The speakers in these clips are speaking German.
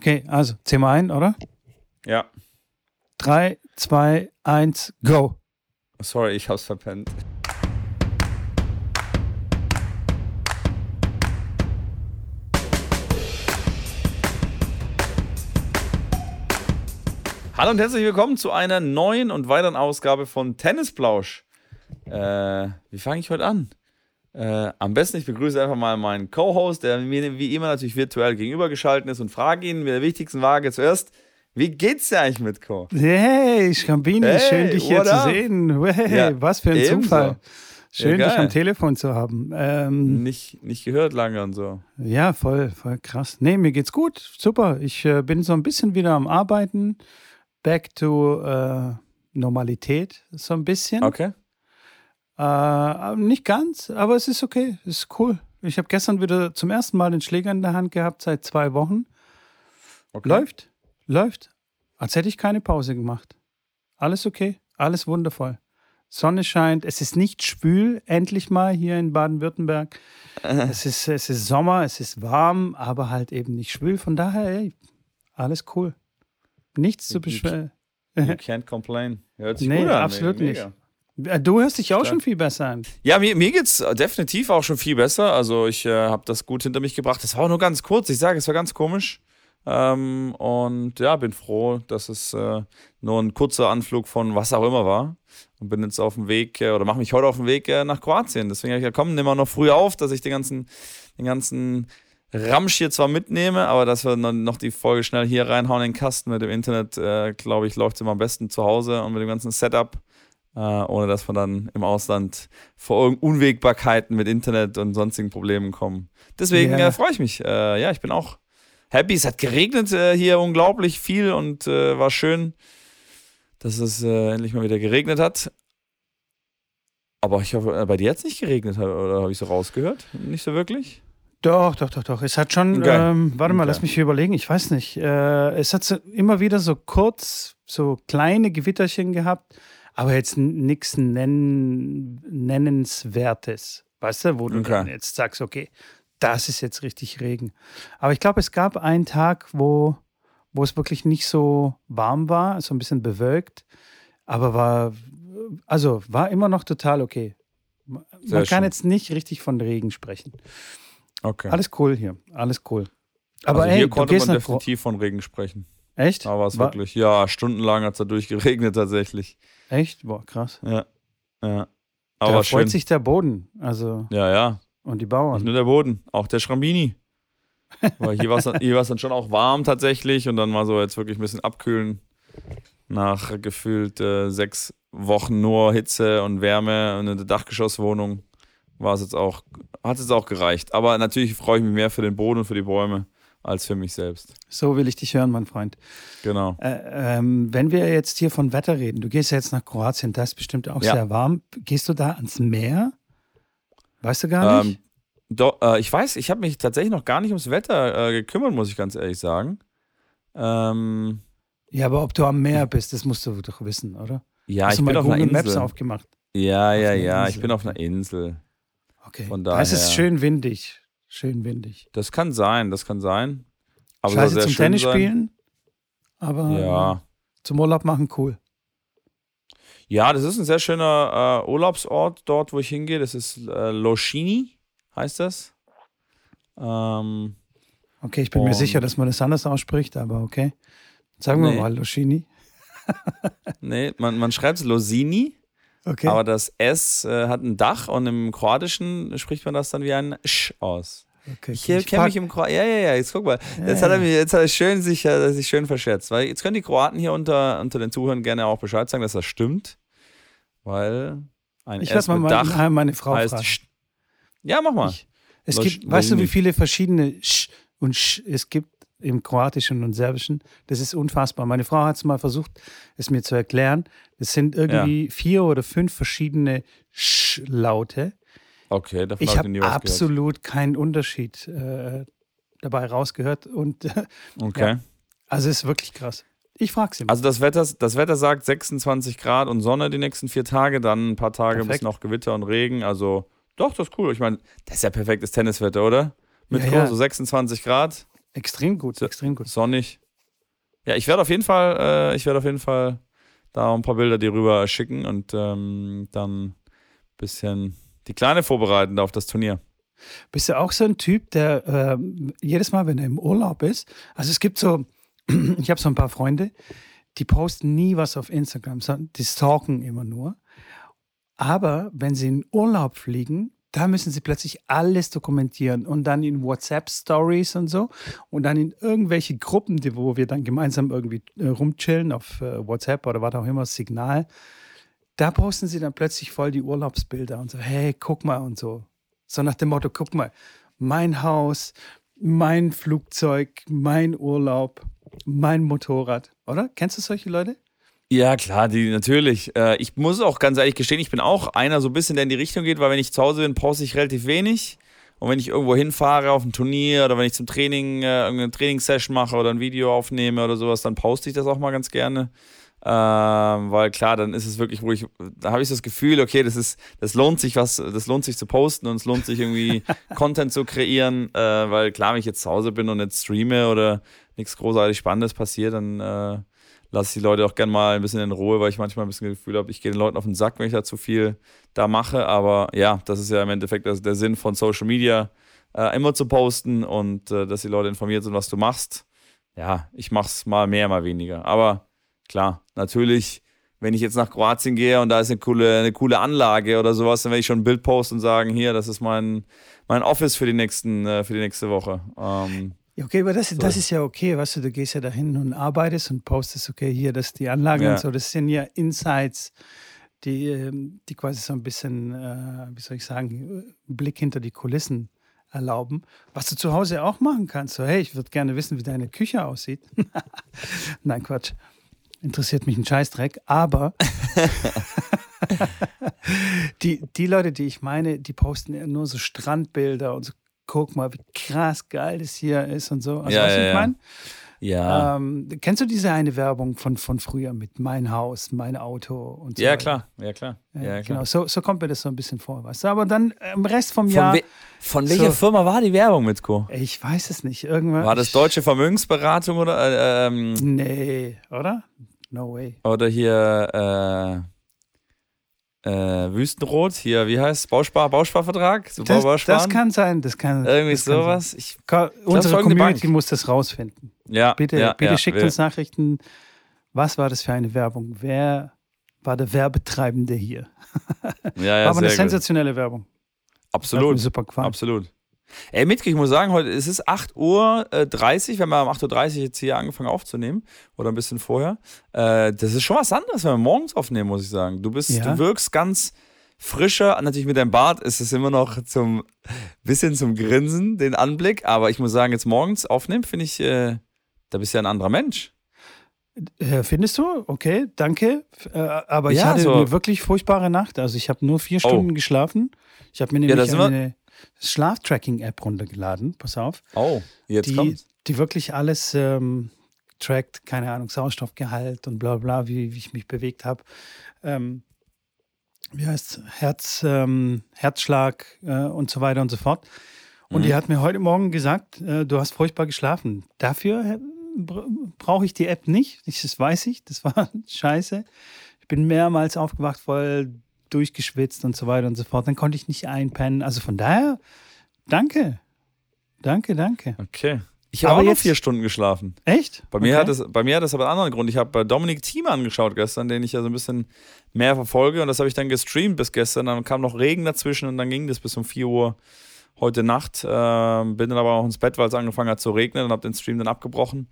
Okay, also zähl mal ein, oder? Ja. 3, 2, 1, go. Sorry, ich hab's verpennt. Hallo und herzlich willkommen zu einer neuen und weiteren Ausgabe von Tennisplausch. Äh, wie fange ich heute an? Äh, am besten, ich begrüße einfach mal meinen Co-Host, der mir wie immer natürlich virtuell gegenübergeschaltet ist und frage ihn mit der wichtigsten Frage zuerst. Wie geht's dir eigentlich mit Co? Hey, Scambini, Hey, schön dich hier what zu up? sehen. Hey, Ja, was für ein. Zufall. Schön, Ja, dich am Telefon zu haben. Ähm, Nicht, nicht gehört lange und so. ja, voll, voll krass. Nee, mir geht's gut. Super. Ich äh, bin so ein bisschen wieder am Arbeiten. Back to äh, Normalität, so ein bisschen. Okay. Äh, nicht ganz, aber es ist okay. Es ist cool. Ich habe gestern wieder zum ersten Mal den Schläger in der Hand gehabt seit zwei Wochen. okay. Läuft, läuft. Als hätte ich keine Pause gemacht. Alles okay, alles wundervoll. Sonne scheint, es ist nicht schwül, endlich mal hier in Baden-Württemberg. Es ist, es ist Sommer, es ist warm, aber halt eben nicht schwül. Von daher, ey, alles cool. Nichts zu beschweren. You can't complain. Hört sich Nee, gut an. absolut mega. nicht. Du hörst dich auch schon viel besser an. Ja, mir, mir geht's definitiv auch schon viel besser. Also ich äh, habe das gut hinter mich gebracht. Das war auch nur ganz kurz. Ich sage, es war ganz komisch. Ähm, und ja, bin froh, dass es äh, nur ein kurzer Anflug von was auch immer war. Und bin jetzt auf dem Weg äh, oder mache mich heute auf den Weg äh, nach Kroatien. Deswegen habe ich gesagt, komm, nimm mal noch früh auf, dass ich den ganzen, den ganzen Ramsch hier zwar mitnehme, aber dass wir noch- die Folge schnell hier reinhauen in den Kasten mit dem Internet, äh, glaube ich, läuft es immer am besten zu Hause und mit dem ganzen Setup äh, ohne dass wir dann im Ausland vor Unwägbarkeiten mit Internet und sonstigen Problemen kommen. Deswegen Ja. äh, freue ich mich. Äh, ja, ich bin auch happy. Es hat geregnet äh, hier unglaublich viel und äh, war schön, dass es äh, endlich mal wieder geregnet hat. Aber ich hoffe, bei dir hat es nicht geregnet, oder habe ich so rausgehört? Nicht so wirklich? Doch, doch, doch, doch. Es hat schon, Okay. ähm, warte mal, Okay. lass mich hier überlegen, ich weiß nicht. Äh, es hat so immer wieder so kurz, so kleine Gewitterchen gehabt, aber jetzt nichts nennen, Nennenswertes. Weißt du, wo du Okay. dann jetzt sagst, okay, das ist jetzt richtig Regen. Aber ich glaube, es gab einen Tag, wo, wo es wirklich nicht so warm war, so ein bisschen bewölkt, aber war, also war immer noch total okay. Man Sehr kann schön. jetzt nicht richtig von Regen sprechen. Okay. Alles cool hier, alles cool. Aber also ey, hier du konnte man definitiv von Regen sprechen. Echt? War es Wa- wirklich, ja, stundenlang hat es da durchgeregnet tatsächlich. Echt? Boah, krass. Ja. Ja. da Aber freut schön. sich der Boden, also Ja, ja. und die Nicht Bauern. nur der Boden, auch der Schrambini. Weil hier war es war's dann schon auch warm tatsächlich und dann mal so jetzt wirklich ein bisschen abkühlen. Nach gefühlt äh, sechs Wochen nur Hitze und Wärme und eine Dachgeschosswohnung war es jetzt auch, hat es jetzt auch gereicht. Aber natürlich freue ich mich mehr für den Boden und für die Bäume als für mich selbst. So will ich dich hören, mein Freund. Genau. Äh, ähm, wenn wir jetzt hier von Wetter reden, du gehst ja jetzt nach Kroatien, da ist bestimmt auch Ja. sehr warm. Gehst du da ans Meer? Weißt du gar Ähm, nicht? do, äh, ich weiß, ich habe mich tatsächlich noch gar nicht ums Wetter äh, gekümmert, muss ich ganz ehrlich sagen. Ähm, ja, aber ob du am Meer bist, das musst du doch wissen, oder? ja, Hast ich bin auf einer Google Maps Insel. aufgemacht? Ja, ja, einer ja, ich Insel, bin auf einer. Insel. Okay. Von da ist es daher- schön windig. Schön windig. Das kann sein, das kann sein. Aber Scheiße sehr zum schön Tennis sein. spielen, aber Ja. zum Urlaub machen cool. Ja, das ist ein sehr schöner äh, Urlaubsort dort, wo ich hingehe. Das ist äh, Loschini, heißt das. Ähm, Okay, ich bin mir sicher, dass man das anders ausspricht, aber okay. Sagen wir Nee. mal Loschini. nee, man, man schreibt es Losini, Okay. aber das S äh, hat ein Dach und im Kroatischen spricht man das dann wie ein Sch aus. okay. Ich kenne pack- mich im Kroatischen. Ja, ja, ja, jetzt guck mal. Ja, Jetzt hat er mir, jetzt hat er schön sich, äh, sich schön verschätzt. Weil jetzt können die Kroaten hier unter, unter den Zuhörern gerne auch Bescheid sagen, dass das stimmt. Weil ein Ich S mal mit Dach meine Frau heißt fragen. Sch Ja, mach mal. Ich- Es Was- gibt, weißt du, wie viele verschiedene Sch und Sch es gibt im Kroatischen und Serbischen? Das ist unfassbar. Meine Frau hat es mal versucht, es mir zu erklären. Es sind irgendwie vier oder fünf verschiedene Sch-Laute. Okay, davon Ich habe was gehört. absolut keinen Unterschied äh, dabei rausgehört. Und äh, Okay. also es ist wirklich krass. Ich frage sie mal. Also das Wetter, das Wetter sagt 26 Grad und Sonne die nächsten vier Tage, dann ein paar Tage Perfekt. bis noch Gewitter und Regen. Also doch, das ist cool. Ich meine, das ist ja perfektes Tenniswetter, oder? Mit Ja, ja. so 26 Grad. Extrem gut, So- extrem gut. sonnig. Ja, ich werde auf jeden Fall, äh, ich werde auf jeden Fall da ein paar Bilder dir rüber schicken und ähm, dann ein bisschen die Kleine vorbereiten auf das Turnier. Bist du auch so ein Typ, der ähm, jedes Mal, wenn er im Urlaub ist, also es gibt so, ich habe so ein paar Freunde, die posten nie was auf Instagram, sondern die stalken immer nur. Aber wenn sie in Urlaub fliegen, da müssen sie plötzlich alles dokumentieren und dann in WhatsApp-Stories und so und dann in irgendwelche Gruppen, die, wo wir dann gemeinsam irgendwie äh, rumchillen auf äh, WhatsApp oder was auch immer, Signal. Da posten sie dann plötzlich voll die Urlaubsbilder und so, hey, guck mal und so. So nach dem Motto, guck mal, mein Haus, mein Flugzeug, mein Urlaub, mein Motorrad, oder? Kennst du solche Leute? Ja, klar, die natürlich. Äh, ich muss auch ganz ehrlich gestehen, ich bin auch einer so ein bisschen, der in die Richtung geht, weil wenn ich zu Hause bin, poste ich relativ wenig. Und wenn ich irgendwo hinfahre auf ein Turnier oder wenn ich zum Training äh, irgendeine Trainingssession mache oder ein Video aufnehme oder sowas, dann poste ich das auch mal ganz gerne. Ähm, weil klar, dann ist es wirklich, wo ich, da habe ich das Gefühl, okay, das ist, das lohnt sich was, das lohnt sich zu posten und es lohnt sich irgendwie Content zu kreieren, äh, weil klar, wenn ich jetzt zu Hause bin und jetzt streame oder nichts großartig Spannendes passiert, dann äh, lasse die Leute auch gerne mal ein bisschen in Ruhe, weil ich manchmal ein bisschen das Gefühl habe, ich gehe den Leuten auf den Sack, wenn ich da zu viel da mache. Aber ja, das ist ja im Endeffekt der Sinn von Social Media, äh, immer zu posten und äh, dass die Leute informiert sind, was du machst. Ja, ich mache es mal mehr, mal weniger. Aber klar, natürlich, wenn ich jetzt nach Kroatien gehe und da ist eine coole, eine coole Anlage oder sowas, dann werde ich schon ein Bild posten und sagen, hier, das ist mein, mein Office für die, nächsten, äh, für die nächste Woche. Ähm, Ja, okay, aber das, So. das ist ja okay, weißt du, du gehst ja dahin und arbeitest und postest, okay, hier, das ist die Anlage Ja. und so, das sind ja Insights, die, ähm, die quasi so ein bisschen, äh, wie soll ich sagen, einen Blick hinter die Kulissen erlauben. Was du zu Hause auch machen kannst, so, hey, ich würde gerne wissen, wie deine Küche aussieht. Nein, Quatsch. Interessiert mich ein Scheißdreck, aber die, die Leute, die ich meine, die posten ja nur so Strandbilder und so, guck mal, wie krass geil das hier ist und so. Also, Ja, du, ja, ich meine? ja. Ähm, kennst du diese eine Werbung von, von früher mit mein Haus, mein Auto und so? ja, weiter? klar, ja, klar. Ja, Ja, klar. genau, so, so kommt mir das so ein bisschen vor, weißt du? Aber dann im Rest vom Von, Jahr, we von welcher So. Firma war die Werbung, Mitko? ich weiß es nicht, irgendwann. War das Deutsche Vermögensberatung oder, äh, ähm, Nee, oder? No way. oder hier äh, äh, Wüstenrot? Hier, wie heißt es? Bauspar Bausparvertrag? So Das, Bausparen? das kann sein, das kann Irgendwie das kann sowas. Ich, Ka- Unsere Community Bank. muss das rausfinden. ja, Bitte, ja, bitte ja, schickt wir- uns Nachrichten. Was war das für eine Werbung? Wer war der Werbetreibende hier? Ja, ja, war aber eine sehr gut. sensationelle Werbung. Absolut. Absolut. Ey, Mitke, ich muss sagen, heute es ist 8.30 Uhr. äh, 30. Wir haben ja um 8.30 Uhr jetzt hier angefangen aufzunehmen. Oder ein bisschen vorher. Äh, das ist schon was anderes, wenn wir morgens aufnehmen, muss ich sagen. Du bist, Ja. du wirkst ganz frischer. Natürlich mit deinem Bart ist es immer noch zum bisschen zum Grinsen, den Anblick. Aber ich muss sagen, jetzt morgens aufnehmen, finde ich, äh, da bist du ja ein anderer Mensch. Findest du? Okay, danke. Aber ich Ja, hatte so- eine wirklich furchtbare Nacht. Also ich habe nur vier Oh. Stunden geschlafen. Ich habe mir Ja, nämlich wir- eine Schlaftracking-App runtergeladen. Pass auf. Oh, jetzt die, kommt's. die wirklich alles ähm, trackt, keine Ahnung, Sauerstoffgehalt und bla bla, wie, wie ich mich bewegt habe. Ähm, wie heißt Herz, ähm, Herzschlag äh, und so weiter und so fort. Und Mhm. die hat mir heute Morgen gesagt, äh, du hast furchtbar geschlafen. Dafür äh, br- brauche ich die App nicht. Ich, das weiß ich, das war scheiße. Ich bin mehrmals aufgewacht, voll durchgeschwitzt und so weiter und so fort. Dann konnte ich nicht einpennen. Also von daher, danke. Danke, danke. Okay. Ich habe Aber auch nur jetzt- vier Stunden geschlafen. Echt? Bei mir, Okay. hat es, bei mir hat das aber einen anderen Grund. Ich habe äh, Dominik Thiem angeschaut gestern, den ich ja so ein bisschen mehr verfolge. Und das habe ich dann gestreamt bis gestern. Dann kam noch Regen dazwischen und dann ging das bis um 4 Uhr heute Nacht. Ähm, bin dann aber auch ins Bett, weil es angefangen hat zu regnen und habe den Stream dann abgebrochen.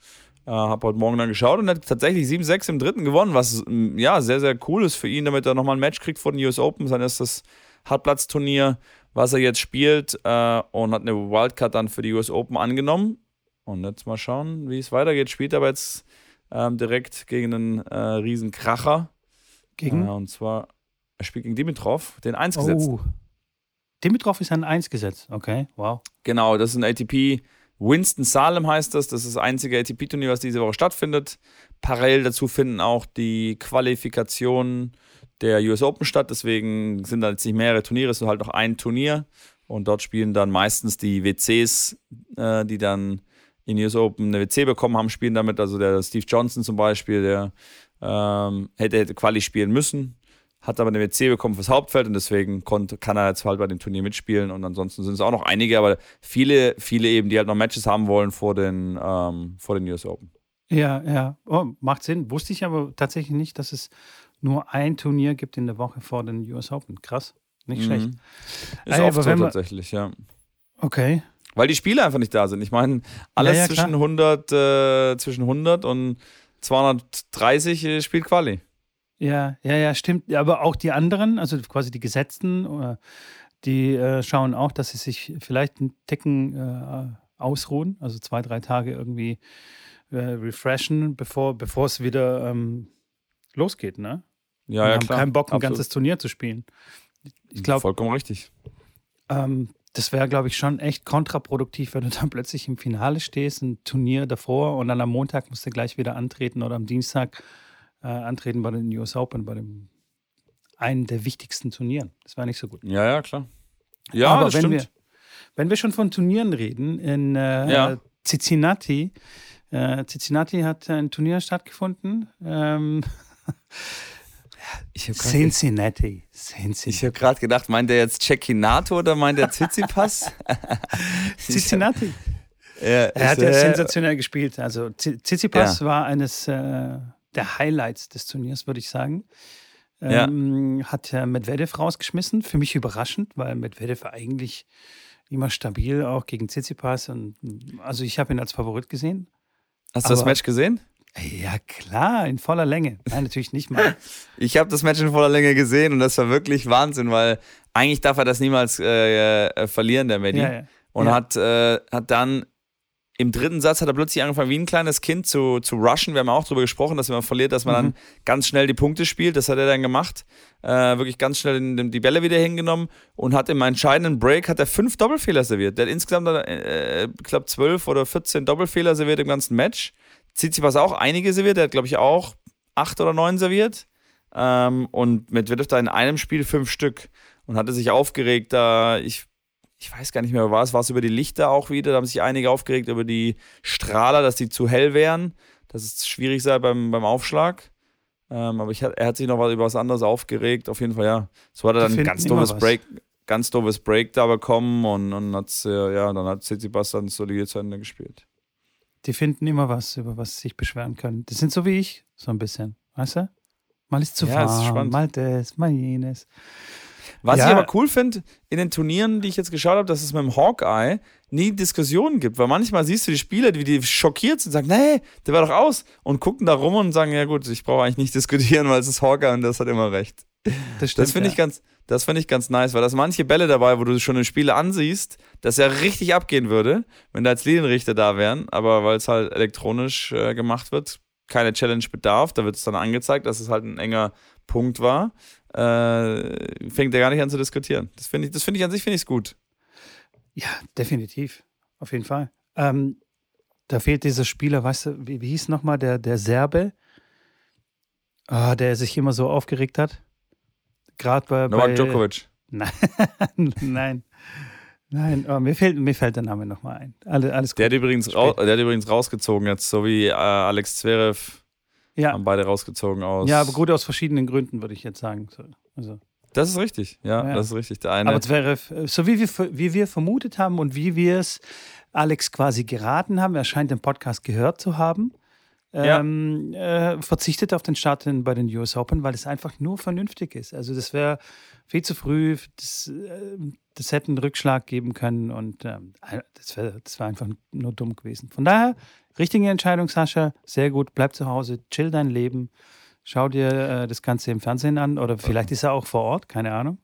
Äh, habe heute Morgen dann geschaut und hat tatsächlich 7-6 im dritten gewonnen, was mm, ja sehr, sehr cool ist für ihn, damit er nochmal ein Match kriegt vor den US Open. Sein erstes Hartplatzturnier, was er jetzt spielt äh, und hat eine Wildcard dann für die US Open angenommen. Und jetzt mal schauen, wie es weitergeht. Spielt aber jetzt ähm, direkt gegen einen äh, riesen Kracher. Gegen? Äh, und zwar, er spielt gegen Dimitrov, den 1 gesetzt. Oh. Dimitrov ist ein 1 gesetzt. Okay, wow. Genau, das ist ein ATP. Winston Salem heißt das. Das ist das einzige ATP-Turnier, was diese Woche stattfindet. Parallel dazu finden auch die Qualifikationen der US Open statt. Deswegen sind da jetzt nicht mehrere Turniere, es ist halt noch ein Turnier. Und dort spielen dann meistens die WCs, äh, die dann in US Open eine WC bekommen haben, spielen damit. Also der Steve Johnson zum Beispiel, der ähm, hätte, hätte Quali spielen müssen, hat aber eine WC bekommen fürs Hauptfeld und deswegen konnte, kann er jetzt halt bei dem Turnier mitspielen. Und ansonsten sind es auch noch einige, aber viele, viele eben, die halt noch Matches haben wollen vor den, ähm, vor den US Open. Ja, ja. Oh, macht Sinn. Wusste ich aber tatsächlich nicht, dass es nur ein Turnier gibt in der Woche vor den US Open. Krass. Nicht schlecht. Mhm. Ist Ey, oft so tatsächlich, ja. Okay. Weil die Spiele einfach nicht da sind. Ich meine, alles ja, ja, zwischen, 100, äh, zwischen 100 und 230 äh, spielt Quali. Ja, ja, ja, stimmt. Aber auch die anderen, also quasi die Gesetzten, äh, die äh, schauen auch, dass sie sich vielleicht einen Ticken äh, ausruhen, also zwei, drei Tage irgendwie äh, refreshen, bevor, bevor es wieder ähm, losgeht, ne? Ja, ja, haben klar. keinen Bock, ein Absolut. ganzes Turnier zu spielen. Ich glaube. Vollkommen richtig. Ähm, das wäre, glaube ich, schon echt kontraproduktiv, wenn du dann plötzlich im Finale stehst, ein Turnier davor und dann am Montag musst du gleich wieder antreten oder am Dienstag äh, antreten bei den US Open, bei dem einen der wichtigsten Turnieren. Das war nicht so gut. Ja, ja, klar. Ja, Aber wenn stimmt. wir wenn wir schon von Turnieren reden, in äh, Ja. Cincinnati, äh, Cincinnati hat ein Turnier stattgefunden. Ähm, Ich habe Cincinnati. Cincinnati. hab gerade gedacht, meint er jetzt Cecchinato oder meint er Tsitsipas? Cincinnati. ja, Er hat ja äh, sensationell gespielt. Also Tsitsipas war eines äh, der Highlights des Turniers, würde ich sagen. Ja. Ähm, Hat äh, Medvedev rausgeschmissen. Für mich überraschend, weil Medvedev eigentlich immer stabil, auch gegen Tsitsipas. Und, also ich habe ihn als Favorit gesehen. Hast du das Match gesehen? Ja klar, in voller Länge. Nein, natürlich nicht mal. Ich habe das Match in voller Länge gesehen und das war wirklich Wahnsinn, weil eigentlich darf er das niemals äh, äh, verlieren, der Medi. Ja, ja. Und Ja. hat, äh, hat dann im dritten Satz hat er plötzlich angefangen, wie ein kleines Kind zu, zu rushen. Wir haben auch darüber gesprochen, dass wenn man verliert, dass man Mhm. dann ganz schnell die Punkte spielt. Das hat er dann gemacht. Äh, wirklich ganz schnell den, den, die Bälle wieder hingenommen und hat im entscheidenden Break hat er fünf Doppelfehler serviert. Der hat insgesamt, äh, ich glaube, zwölf oder 14 Doppelfehler serviert im ganzen Match. Tsitsipas auch einige serviert. Der hat, glaube ich, auch acht oder neun serviert. Ähm, und Medvedev da in einem Spiel fünf Stück und hatte sich aufgeregt. Da ich ich weiß gar nicht mehr, war es, war es über die Lichter auch wieder, da haben sich einige aufgeregt über die Strahler, dass die zu hell wären, dass es schwierig sei beim, beim Aufschlag. Ähm, aber ich, er hat sich noch was über was anderes aufgeregt, auf jeden Fall, ja. So hat er dann ein ganz doofes. Break, ganz doofes Break da bekommen und, und hat's, äh, ja, dann hat Tsitsipas dann solide zu Ende gespielt. Die finden immer was, über was sie sich beschweren können. Die sind so wie ich, so ein bisschen. Weißt du? Mal ist zu Ja, es ist mal das, mal jenes. Was Ja. ich aber cool finde in den Turnieren, die ich jetzt geschaut habe, dass es mit dem Hawkeye nie Diskussionen gibt, weil manchmal siehst du die Spieler, die, die schockiert sind, sagen, nee, der war doch aus und gucken da rum und sagen, ja gut, ich brauche eigentlich nicht diskutieren, weil es ist Hawkeye und das hat immer recht. Das. Das finde ja. ich ganz, das finde ich ganz nice, weil da sind manche Bälle dabei, wo du schon im Spiel ansiehst, dass er richtig abgehen würde, wenn da als Linienrichter da wären, aber weil es halt elektronisch äh, gemacht wird, keine Challenge bedarf, da wird es dann angezeigt, dass es halt ein enger Punkt war, äh, fängt er gar nicht an zu diskutieren. Das finde ich, das finde ich an sich finde ich gut. Ja, definitiv. Auf jeden Fall. Ähm, da fehlt dieser Spieler, weißt du, wie, wie hieß nochmal der, der Serbe, ah, der sich immer so aufgeregt hat? Gerade bei. Novak bei Djokovic. Nein, nein. Nein, oh, mir, fällt, mir fällt der Name nochmal ein. Alle, alles gut. Der hat, übrigens der hat übrigens rausgezogen jetzt, so wie äh, Alex Zverev ja. haben beide rausgezogen aus. ja, aber gut aus verschiedenen Gründen, würde ich jetzt sagen. So, Also. Das ist richtig, ja, Ja. das ist richtig. Der eine. Aber Zverev, äh, so wie wir, wie wir vermutet haben und wie wir es Alex quasi geraten haben, er scheint den Podcast gehört zu haben, Ja. ähm, äh, verzichtet auf den Start bei den US Open, weil es einfach nur vernünftig ist. Also das wäre viel zu früh, das, äh, das hätte einen Rückschlag geben können und ähm, das wäre das wär einfach nur dumm gewesen. Von daher, richtige Entscheidung, Sascha, sehr gut, bleib zu Hause, chill dein Leben, schau dir äh, das Ganze im Fernsehen an oder vielleicht ist er auch vor Ort, keine Ahnung.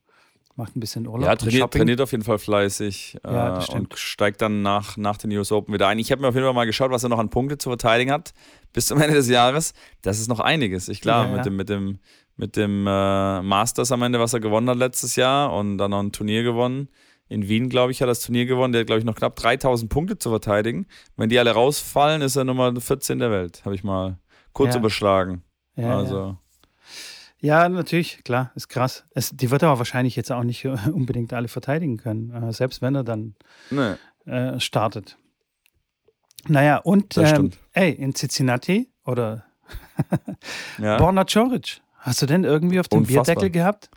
Macht ein bisschen Urlaub. Ja, trainiert, trainiert auf jeden Fall fleißig Ja, äh, stimmt. und steigt dann nach, nach den US Open wieder ein. Ich habe mir auf jeden Fall mal geschaut, was er noch an Punkte zu verteidigen hat bis zum Ende des Jahres. Das ist noch einiges. Ich klar, Ja, ja. mit dem, mit dem, mit dem äh, Masters am Ende, was er gewonnen hat letztes Jahr und dann noch ein Turnier gewonnen. In Wien, glaube ich, hat er das Turnier gewonnen. Der hat, glaube ich, noch knapp 3000 Punkte zu verteidigen. Wenn die alle rausfallen, ist er Nummer 14 der Welt. Habe ich mal kurz Ja. überschlagen. Ja, ja. also, Ja, natürlich, klar, ist krass. Es, die wird aber wahrscheinlich jetzt auch nicht unbedingt alle verteidigen können, äh, selbst wenn er dann ne. äh, startet. Naja, und ähm, ey, in Cincinnati oder Ja. Borna Coric. Hast du denn irgendwie auf dem Unfassbar. Bierdeckel gehabt?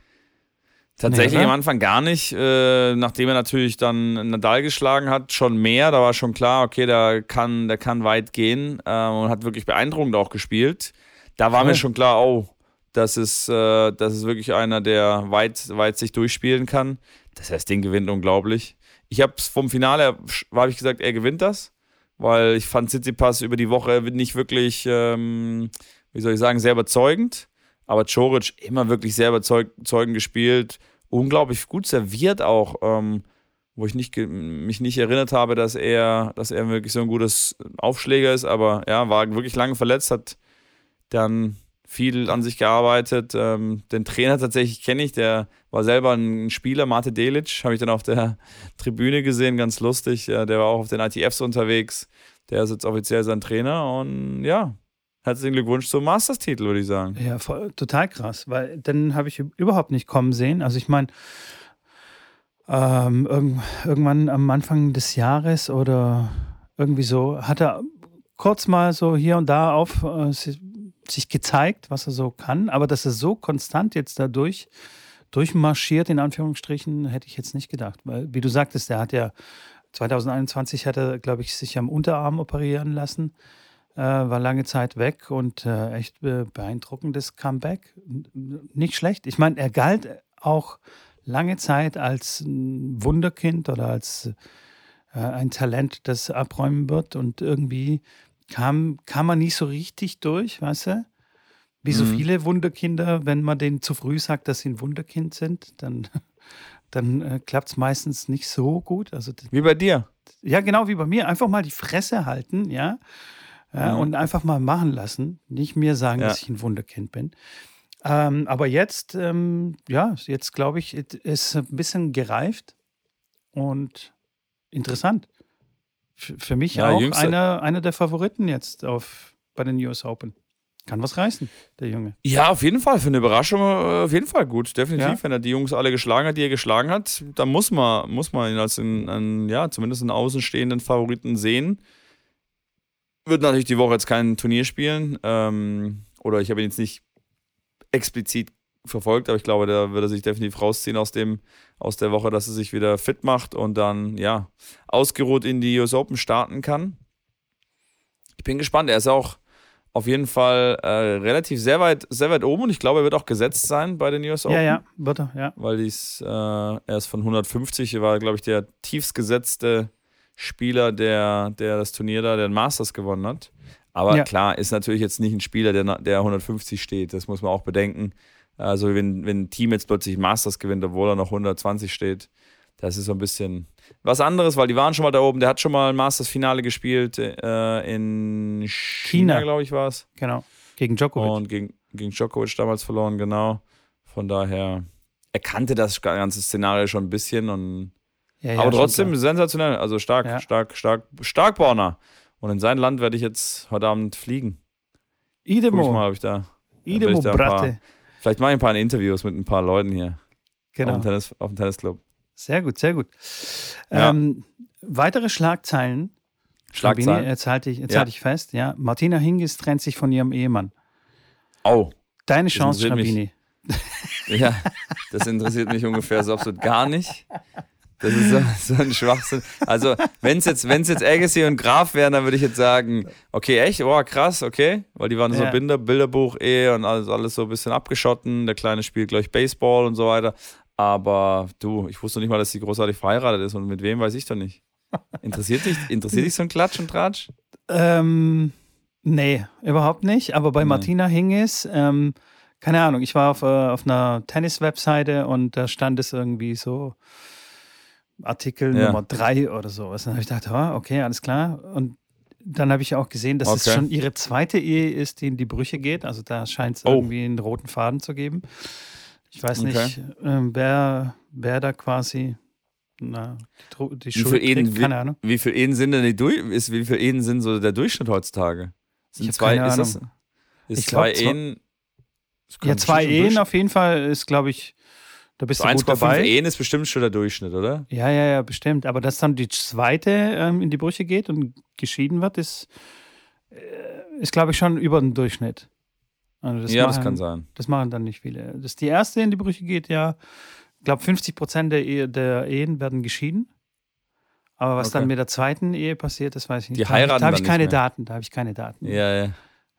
Tatsächlich Nee, am Anfang gar nicht, äh, nachdem er natürlich dann Nadal geschlagen hat, schon mehr. Da war schon klar, okay, der kann, der kann weit gehen äh, und hat wirklich beeindruckend auch gespielt. Da war Voll. mir schon klar, oh, das ist, äh, das ist wirklich einer, der weit, weit sich durchspielen kann. Das heißt, den gewinnt unglaublich. Ich habe vom Finale, habe ich gesagt, er gewinnt das, weil ich fand Tsitsipas über die Woche nicht wirklich, ähm, wie soll ich sagen, sehr überzeugend. Aber Choric immer wirklich sehr überzeugend gespielt. Unglaublich gut serviert auch, ähm, wo ich nicht, mich nicht erinnert habe, dass er, dass er wirklich so ein gutes Aufschläger ist. Aber ja, war wirklich lange verletzt, hat dann viel an sich gearbeitet. Ähm, den Trainer tatsächlich kenne ich, der war selber ein Spieler, Mate Delic, habe ich dann auf der Tribüne gesehen, ganz lustig. Ja, der war auch auf den ITFs unterwegs. Der ist jetzt offiziell sein Trainer und ja, herzlichen Glückwunsch zum Masters-Titel, würde ich sagen. Ja, voll, total krass, weil dann habe ich überhaupt nicht kommen sehen. Also ich meine, ähm, irgend, irgendwann am Anfang des Jahres oder irgendwie so hat er kurz mal so hier und da auf äh, si- sich gezeigt, was er so kann, aber dass er so konstant jetzt dadurch durchmarschiert, in Anführungsstrichen, hätte ich jetzt nicht gedacht. Weil, wie du sagtest, der hat ja 2021 hat er, glaube ich, sich am Unterarm operieren lassen war lange Zeit weg und äh, echt äh, beeindruckendes Comeback. Nicht schlecht. Ich meine, er galt auch lange Zeit als ein Wunderkind oder als äh, ein Talent, das abräumen wird und irgendwie kam, kam man nicht so richtig durch, weißt du? Wie so Mhm. viele Wunderkinder, wenn man denen zu früh sagt, dass sie ein Wunderkind sind, dann, dann äh, klappt es meistens nicht so gut. Also Wie bei dir. ja, genau wie bei mir. Einfach mal die Fresse halten, ja. Ja Mhm. Und einfach mal machen lassen. Nicht mir sagen, Ja. dass ich ein Wunderkind bin. Ähm, aber jetzt, ähm, ja, jetzt glaube ich, ist ein bisschen gereift und interessant. F für mich Ja, auch jüngster- einer, einer der Favoriten jetzt auf, bei den US Open. Kann was reißen, der Junge. Ja, auf jeden Fall. Für eine Überraschung äh, auf jeden Fall gut. Definitiv. Ja. Wenn er die Jungs alle geschlagen hat, die er geschlagen hat, dann muss man, muss man ihn als einen, einen, ja, zumindest einen außenstehenden Favoriten sehen. Wird natürlich die Woche jetzt kein Turnier spielen. Ähm, oder ich habe ihn jetzt nicht explizit verfolgt, aber ich glaube, da wird er sich definitiv rausziehen aus dem, aus der Woche, dass er sich wieder fit macht und dann, ja, ausgeruht in die US Open starten kann. Ich bin gespannt. Er ist auch auf jeden Fall äh, relativ sehr weit, sehr weit oben und ich glaube, er wird auch gesetzt sein bei den US Open. Ja, ja, wird er, ja. Weil dies, äh, er ist von 150, er war, glaube ich, der tiefst gesetzte Spieler, der, der das Turnier da, der den Masters gewonnen hat. Aber Ja. klar, ist natürlich jetzt nicht ein Spieler, der, der 150 steht. Das muss man auch bedenken. Also, wenn, wenn ein Team jetzt plötzlich Masters gewinnt, obwohl er noch 120 steht, das ist so ein bisschen was anderes, weil die waren schon mal da oben. Der hat schon mal ein Masters-Finale gespielt äh, in China, China. glaube ich, war es. Genau. Gegen Djokovic. Und gegen, gegen Djokovic damals verloren, genau. Von daher, er kannte das ganze Szenario schon ein bisschen. Und, ja, ja, aber trotzdem klar. sensationell. Also stark, Ja. stark, stark, stark Borna. Und in sein Land werde ich jetzt heute Abend fliegen. Guck ich Idemo. mal, ob ich da. Idemo, ich da ein paar- Bratte. Vielleicht mache ich ein paar Interviews mit ein paar Leuten hier auf, Genau. dem Tennis, auf dem Tennisclub. Sehr gut, sehr gut. Ähm, weitere Schlagzeilen. Schlagzeilen. Schlagzeilen. Jetzt halte ich, jetzt halte ich fest. Ja, Martina Hingis trennt sich von ihrem Ehemann. Au. Deine Chance. Schrabini. Ja, das interessiert mich ungefähr so absolut gar nicht. Das ist so, so ein Schwachsinn. Also, wenn es jetzt, wenn's jetzt Agassi und Graf wären, dann würde ich jetzt sagen, okay, echt, oh, krass, okay. Weil die waren so Ja. Binder, Bilderbuch eh und alles, alles so ein bisschen abgeschotten. Der Kleine spielt, glaube ich, Baseball und so weiter. Aber du, ich wusste nicht mal, dass sie großartig verheiratet ist und mit wem weiß ich doch nicht. Interessiert dich, interessiert dich so ein Klatsch und Tratsch? Ähm, nee, überhaupt nicht. Aber bei Nee. Martina Hingis, ähm, keine Ahnung, ich war auf, äh, auf einer Tennis-Webseite und da stand es irgendwie so Artikel Ja. Nummer drei oder sowas. Und dann habe ich gedacht, ah, okay, alles klar. Und dann habe ich auch gesehen, dass es Okay. schon ihre zweite Ehe ist, die in die Brüche geht. Also da scheint es Oh. irgendwie einen roten Faden zu geben. Ich weiß Okay. nicht, ähm, wer, wer da quasi na, die, die Wie Schuld wie, Keine Ahnung. wie viel Ehen sind denn die durch, ist, wie viel Ehen sind so der Durchschnitt heutzutage? Sind zwei, keine ist das, Ahnung. ist Ich glaub, zwei zwei- Ehen? Ja, zwei Ehen auf jeden Fall ist, glaube ich, Da bist So du gut 1,5 dabei. Ehen ist bestimmt schon der Durchschnitt, oder? Ja, ja, ja, bestimmt. Aber dass dann die zweite ähm, in die Brüche geht und geschieden wird, ist, äh, ist glaube ich, schon über den Durchschnitt. Also das ja, machen, das kann sein. Das machen dann nicht viele. Dass die erste in die Brüche geht, ja. Ich glaube, 50 Prozent der, Ehe, der Ehen werden geschieden. Aber was Okay. dann mit der zweiten Ehe passiert, das weiß ich nicht. Die Da heiraten Da habe ich keine mehr. Daten. Da habe ich keine Daten. Ja, ja.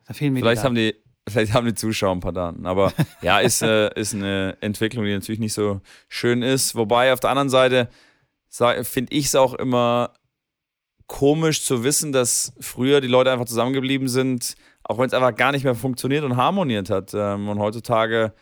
Da fehlen mir Vielleicht die haben die, vielleicht haben die Zuschauer ein paar Daten. Aber ja, ist, äh, ist eine Entwicklung, die natürlich nicht so schön ist. Wobei auf der anderen Seite finde ich es auch immer komisch zu wissen, dass früher die Leute einfach zusammengeblieben sind, auch wenn es einfach gar nicht mehr funktioniert und harmoniert hat. Ähm, und heutzutage,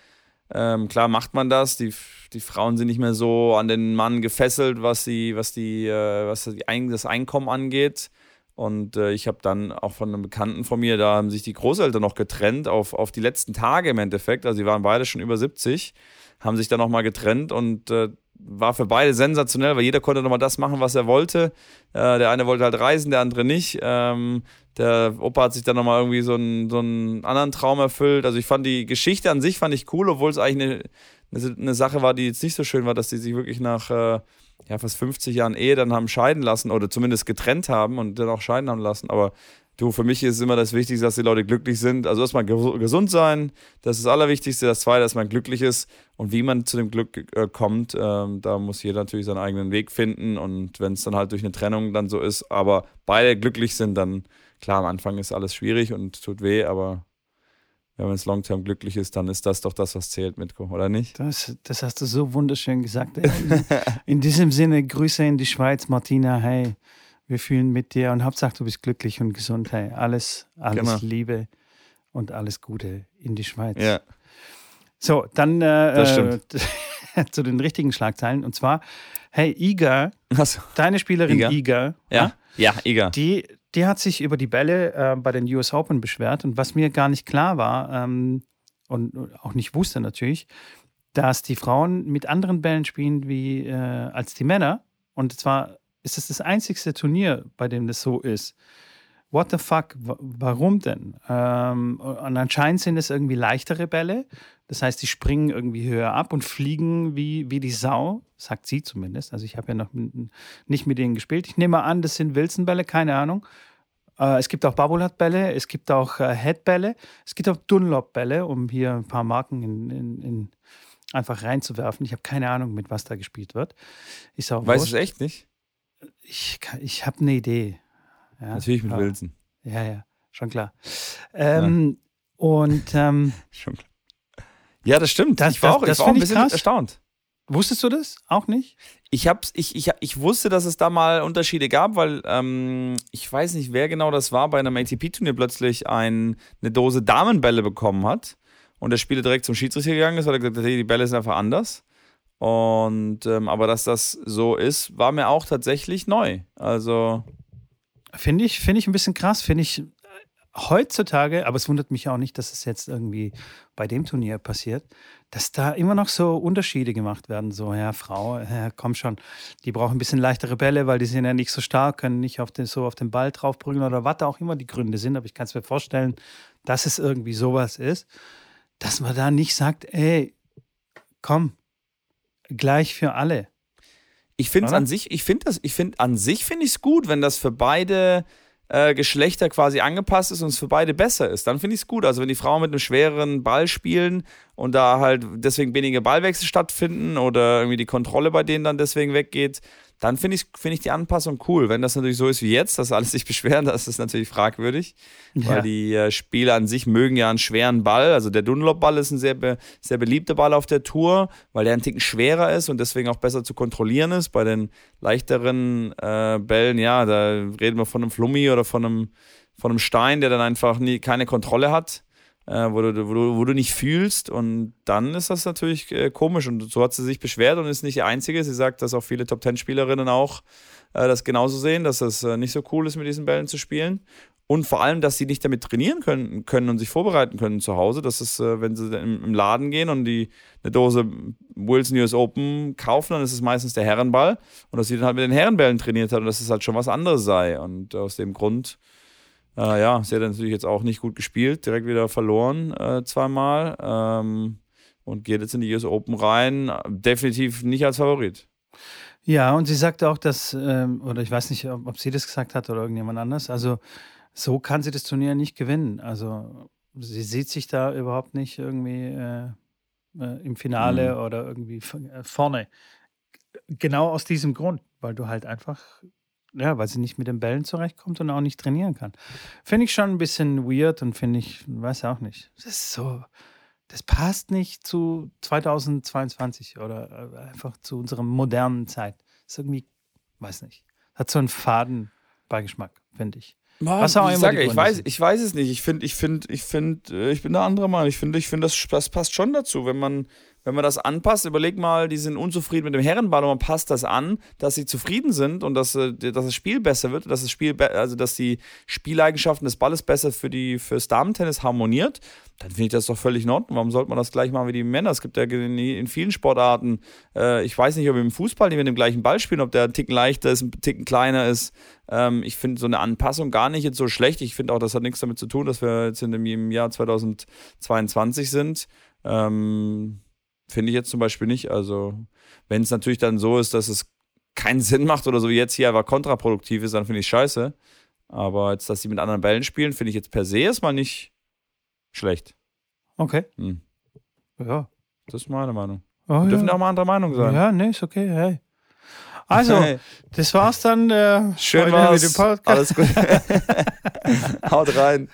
ähm, klar macht man das. Die, die Frauen sind nicht mehr so an den Mann gefesselt, was, die, was, die, äh, was die Ein das Einkommen angeht. Und äh, ich habe dann auch von einem Bekannten von mir, da haben sich die Großeltern noch getrennt auf, auf die letzten Tage im Endeffekt. Also sie waren beide schon über 70, haben sich dann nochmal getrennt und äh, war für beide sensationell, weil jeder konnte nochmal das machen, was er wollte. Äh, der eine wollte halt reisen, der andere nicht. Ähm, der Opa hat sich dann nochmal irgendwie so einen, so einen anderen Traum erfüllt. Also ich fand die Geschichte an sich fand ich cool, obwohl es eigentlich eine, eine, Sache war, die jetzt nicht so schön war, dass die sich wirklich nach äh, ja, fast 50 Jahren Ehe dann haben scheiden lassen oder zumindest getrennt haben und dann auch scheiden haben lassen. Aber du, für mich ist immer das Wichtigste, dass die Leute glücklich sind. Also erstmal ges- gesund sein, das ist das Allerwichtigste. Das Zweite, dass man glücklich ist. Und wie man zu dem Glück äh, kommt, ähm, da muss jeder natürlich seinen eigenen Weg finden. Und wenn es dann halt durch eine Trennung dann so ist, aber beide glücklich sind, dann klar, am Anfang ist alles schwierig und tut weh, aber wenn man es long-term glücklich ist, dann ist das doch das, was zählt, Mitko, oder nicht? Das, das hast du so wunderschön gesagt. In diesem Sinne, Grüße in die Schweiz, Martina. Hey, wir fühlen mit dir und Hauptsache du bist glücklich und gesund. Hey, alles, alles Genau. Liebe und alles Gute in die Schweiz. Ja. So, dann äh, zu den richtigen Schlagzeilen. Und zwar, hey, Iga, Achso. deine Spielerin Iga? Iga, Ja, ja, egal. die, die hat sich über die Bälle äh, bei den US Open beschwert. Und was mir gar nicht klar war ähm, und auch nicht wusste natürlich, dass die Frauen mit anderen Bällen spielen wie äh, als die Männer. Und zwar ist es das einzigste Turnier, bei dem das so ist. What the fuck? Wa- Warum denn? Ähm, und anscheinend sind es irgendwie leichtere Bälle. Das heißt, die springen irgendwie höher ab und fliegen wie, wie die Sau, sagt sie zumindest. Also ich habe ja noch nicht mit denen gespielt. Ich nehme an, das sind Wilson-Bälle, keine Ahnung. Äh, es gibt auch Babolat-Bälle, es gibt auch äh, Head-Bälle, es gibt auch Dunlop-Bälle, um hier ein paar Marken in, in, in einfach reinzuwerfen. Ich habe keine Ahnung, mit was da gespielt wird. Ist auch Weißt du es echt nicht? Ich, ich habe eine Idee. Ja, Natürlich mit aber- Wilson. Ja, ja, schon klar. Ähm, Und ähm, Schon klar. Ja, das stimmt. Das- ich war das- auch, ich das war auch ein bisschen krass. erstaunt. wusstest du das auch nicht? Ich, hab's, ich, ich, ich wusste, dass es da mal Unterschiede gab, weil ähm, ich weiß nicht, wer genau das war, bei einem ATP-Turnier plötzlich ein, eine Dose Damenbälle bekommen hat und der Spieler direkt zum Schiedsrichter gegangen ist, weil er gesagt hat, hey, die Bälle sind einfach anders. Und ähm, aber dass das so ist, war mir auch tatsächlich neu. Also Finde ich, finde ich ein bisschen krass, finde ich äh, heutzutage, aber es wundert mich auch nicht, dass es jetzt irgendwie bei dem Turnier passiert, dass da immer noch so Unterschiede gemacht werden. So, ja, Frau, ja, komm schon, die brauchen ein bisschen leichtere Bälle, weil die sind ja nicht so stark, können nicht auf den, so auf den Ball draufprügeln oder was auch immer die Gründe sind. Aber ich kann es mir vorstellen, dass es irgendwie sowas ist, dass man da nicht sagt, ey, komm, gleich für alle. Ich finde es an sich, ich finde das, ich finde an sich finde ich es gut, wenn das für beide äh, Geschlechter quasi angepasst ist und es für beide besser ist. Dann finde ich es gut. Also wenn die Frauen mit einem schwereren Ball spielen und da halt deswegen weniger Ballwechsel stattfinden oder irgendwie die Kontrolle bei denen dann deswegen weggeht, dann finde ich, finde ich die Anpassung cool. Wenn das natürlich so ist wie jetzt, dass alle sich beschweren, das ist natürlich fragwürdig. Weil Ja. die äh, Spieler an sich mögen ja einen schweren Ball. Also der Dunlop-Ball ist ein sehr, be sehr beliebter Ball auf der Tour, weil der ein Ticken schwerer ist und deswegen auch besser zu kontrollieren ist. Bei den leichteren äh, Bällen, ja, da reden wir von einem Flummi oder von einem, von einem Stein, der dann einfach nie, keine Kontrolle hat, äh, wo, du, wo, du, wo du nicht fühlst. Und dann ist das natürlich äh, komisch. Und so hat sie sich beschwert und ist nicht die Einzige. Sie sagt, dass auch viele Top-10-Spielerinnen auch äh, das genauso sehen, dass das äh, nicht so cool ist, mit diesen Bällen zu spielen. Und vor allem, dass sie nicht damit trainieren können, können und sich vorbereiten können zu Hause. Das ist, äh, wenn sie im, Laden gehen und die eine Dose Wilson US Open kaufen, dann ist es meistens der Herrenball. Und dass sie dann halt mit den Herrenbällen trainiert hat und dass es halt schon was anderes sei. Und aus dem Grund, äh, ja, sie hat natürlich jetzt auch nicht gut gespielt, direkt wieder verloren äh, zweimal. Ähm, und geht jetzt in die US Open rein. Definitiv nicht als Favorit. Ja, und sie sagte auch, dass, ähm, oder ich weiß nicht, ob, ob sie das gesagt hat oder irgendjemand anders, also so kann sie das Turnier nicht gewinnen. Also sie sieht sich da überhaupt nicht irgendwie äh, äh, im Finale mhm. oder irgendwie äh, vorne. Genau aus diesem Grund, weil du halt einfach, ja, weil sie nicht mit den Bällen zurechtkommt und auch nicht trainieren kann. Finde ich schon ein bisschen weird und finde ich, weiß auch nicht. Das ist so, das passt nicht zu 2022 oder äh, einfach zu unserer modernen Zeit. Das ist irgendwie, weiß nicht, hat so einen faden Beigeschmack, finde ich. Mann, Was auch ich sage, ich weiß, ich weiß es nicht. Ich finde, ich finde, ich finde, äh, ich bin eine andere Meinung. Ich finde, ich finde, das, das passt schon dazu, wenn man, wenn man das anpasst, überleg mal, die sind unzufrieden mit dem Herrenball und man passt das an, dass sie zufrieden sind und dass, äh, dass das Spiel besser wird, dass das Spiel, also dass die Spieleigenschaften des Balles besser für die fürs Damentennis harmoniert, dann finde ich das doch völlig in Ordnung. Warum sollte man das gleich machen wie die Männer? Es gibt ja in, vielen Sportarten, äh, ich weiß nicht, ob im Fußball die mit dem gleichen Ball spielen, ob der ein Ticken leichter ist, ein Ticken kleiner ist. Ähm, ich finde so eine Anpassung gar nicht jetzt so schlecht. Ich finde auch, das hat nichts damit zu tun, dass wir jetzt in dem Jahr 2022 sind. Ähm, Finde ich jetzt zum Beispiel nicht. Also, wenn es natürlich dann so ist, dass es keinen Sinn macht oder so wie jetzt hier aber kontraproduktiv ist, dann finde ich scheiße. Aber jetzt, dass sie mit anderen Bällen spielen, finde ich jetzt per se erstmal nicht schlecht. Okay. Hm. Ja. Das ist meine Meinung. Oh, Wir dürfen ja. auch mal andere Meinung sein. Ja, nee, ist okay. Hey. Also, das war's dann. Äh, Schön war's. Mit dem Podcast. Alles gut. Haut rein.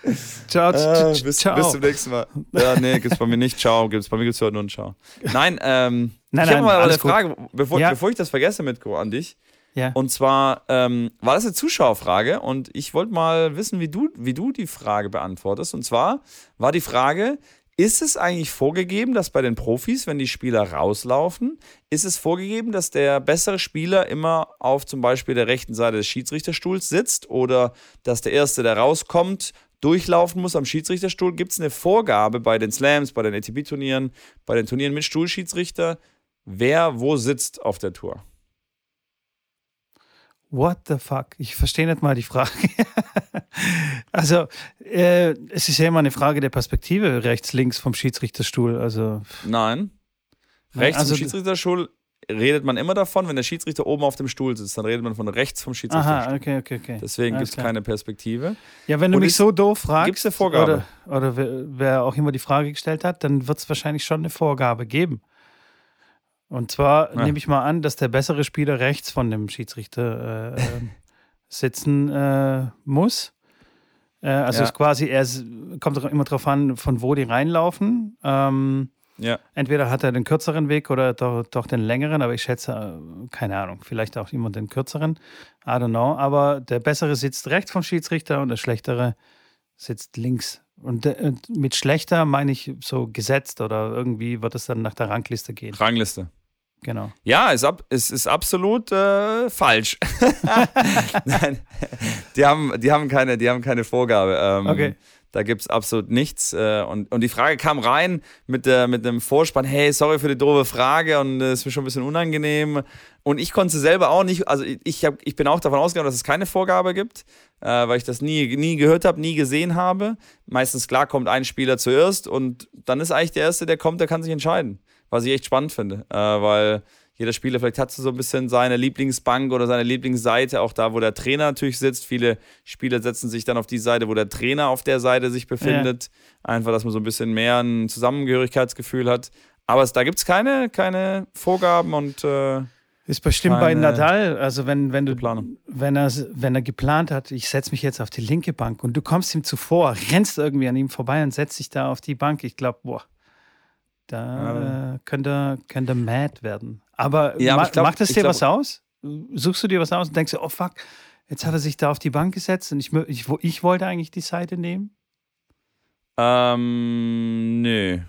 Ciao, äh, bis, ciao. Bis zum nächsten Mal. Ja, nee, gibt's bei mir nicht. Ciao. Gibt's bei mir gibt's heute nur ein Ciao. Nein, ähm, nein, ich habe mal eine Frage, bevor, ja. bevor ich das vergesse, Mitko, an dich. Ja. Und zwar ähm, war das eine Zuschauerfrage und ich wollte mal wissen, wie du, wie du die Frage beantwortest. Und zwar war die Frage, ist es eigentlich vorgegeben, dass bei den Profis, wenn die Spieler rauslaufen, ist es vorgegeben, dass der bessere Spieler immer auf zum Beispiel der rechten Seite des Schiedsrichterstuhls sitzt oder dass der Erste, der rauskommt, durchlaufen muss am Schiedsrichterstuhl? Gibt es eine Vorgabe bei den Slams, bei den ATP-Turnieren, bei den Turnieren mit Stuhlschiedsrichter, wer wo sitzt auf der Tour? What the fuck? Ich verstehe nicht mal die Frage. also, äh, es ist ja immer eine Frage der Perspektive, rechts, links vom Schiedsrichterstuhl. Also. Nein. Rechts also, vom Schiedsrichterstuhl redet man immer davon, wenn der Schiedsrichter oben auf dem Stuhl sitzt, dann redet man von rechts vom Schiedsrichterstuhl. Aha, okay, okay, okay. Deswegen gibt es keine Perspektive. Ja, wenn du Und mich so doof fragst, gibt es eine Vorgabe. Oder, oder wer, wer, auch immer die Frage gestellt hat, dann wird es wahrscheinlich schon eine Vorgabe geben. Und zwar ja. nehme ich mal an, dass der bessere Spieler rechts von dem Schiedsrichter äh, ähm, sitzen äh, muss. Äh, also ja. ist quasi, er kommt immer darauf an, von wo die reinlaufen. Ähm, ja. Entweder hat er den kürzeren Weg oder doch, doch, den längeren, aber ich schätze, äh, keine Ahnung, vielleicht auch immer den kürzeren. I don't know. Aber der bessere sitzt rechts vom Schiedsrichter und der schlechtere sitzt links. Und äh, mit schlechter meine ich so gesetzt oder irgendwie wird es dann nach der Rangliste gehen. Rangliste. Genau. Ja, es, ab, es ist absolut äh, falsch. Nein, die haben, die, haben keine, die haben keine Vorgabe. Ähm, okay. Da gibt es absolut nichts. Äh, und, und die Frage kam rein mit, der, mit dem Vorspann: hey, sorry für die doofe Frage und es äh, ist mir schon ein bisschen unangenehm. Und ich konnte selber auch nicht, also ich, hab, ich bin auch davon ausgegangen, dass es keine Vorgabe gibt, äh, weil ich das nie, nie gehört habe, nie gesehen habe. Meistens, klar, kommt ein Spieler zuerst und dann ist eigentlich der Erste, der kommt, der kann sich entscheiden was ich echt spannend finde, äh, weil jeder Spieler vielleicht hat so ein bisschen seine Lieblingsbank oder seine Lieblingsseite, auch da, wo der Trainer natürlich sitzt. Viele Spieler setzen sich dann auf die Seite, wo der Trainer auf der Seite sich befindet. Ja. Einfach, dass man so ein bisschen mehr ein Zusammengehörigkeitsgefühl hat. Aber es, da gibt es keine, keine Vorgaben und äh, ist bestimmt bei Nadal, also wenn, wenn du wenn er, wenn er geplant hat, ich setze mich jetzt auf die linke Bank und du kommst ihm zuvor, rennst irgendwie an ihm vorbei und setzt dich da auf die Bank, ich glaube, boah, da ja. äh, könnte, könnte mad werden. Aber, ja, ma glaub, macht es dir glaub, was aus? Suchst du dir was aus und denkst, oh fuck, jetzt hat er sich da auf die Bank gesetzt und ich, ich, ich wollte eigentlich die Seite nehmen? Ähm, nö.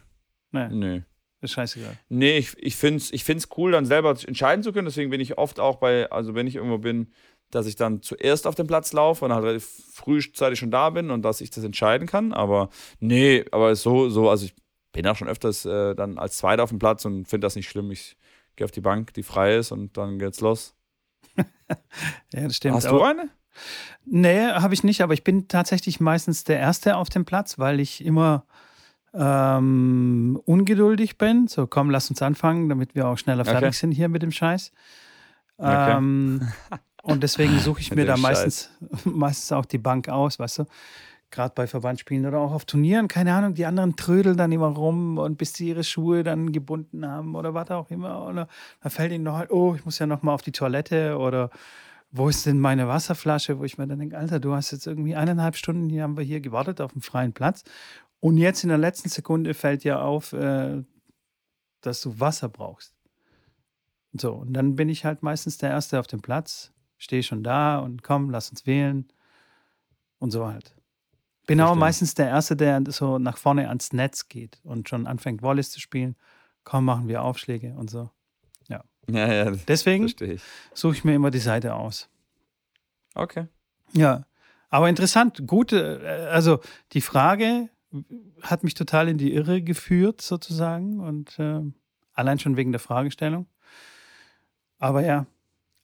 Nee. Nö. Ist scheißegal. Nee, ich, ich finde es ich find's cool, dann selber entscheiden zu können. Deswegen bin ich oft auch bei, also wenn ich irgendwo bin, dass ich dann zuerst auf den Platz laufe und halt relativ frühzeitig schon da bin und dass ich das entscheiden kann. Aber nee, aber so, so, also ich bin auch schon öfters äh, dann als Zweiter auf dem Platz und finde das nicht schlimm. Ich gehe auf die Bank, die frei ist und dann geht's los. ja, das stimmt. Hast du eine? Nee, habe ich nicht, aber ich bin tatsächlich meistens der Erste auf dem Platz, weil ich immer ähm, ungeduldig bin. So, komm, lass uns anfangen, damit wir auch schneller fertig Okay. sind hier mit dem Scheiß. Okay. Ähm, und deswegen suche ich mir da meistens, meistens auch die Bank aus, weißt du? Gerade bei Verbandsspielen oder auch auf Turnieren, keine Ahnung, die anderen trödeln dann immer rum und bis sie ihre Schuhe dann gebunden haben oder was auch immer. Oder dann fällt ihnen noch halt, oh, ich muss ja noch mal auf die Toilette oder wo ist denn meine Wasserflasche? Wo ich mir dann denke, Alter, du hast jetzt irgendwie eineinhalb Stunden, hier haben wir hier gewartet auf dem freien Platz. Und jetzt in der letzten Sekunde fällt dir auf, äh, dass du Wasser brauchst. So, und dann bin ich halt meistens der Erste auf dem Platz, stehe schon da und komm, lass uns wählen. Und so halt. Bin auch Verstehe. meistens der Erste, der so nach vorne ans Netz geht und schon anfängt, Volleys zu spielen. Komm, machen wir Aufschläge und so. Ja, ja, Deswegen verstehe ich. suche ich mir immer die Seite aus. Okay. Ja, aber interessant, gute, äh, also die Frage hat mich total in die Irre geführt, sozusagen, und äh, allein schon wegen der Fragestellung. Aber ja,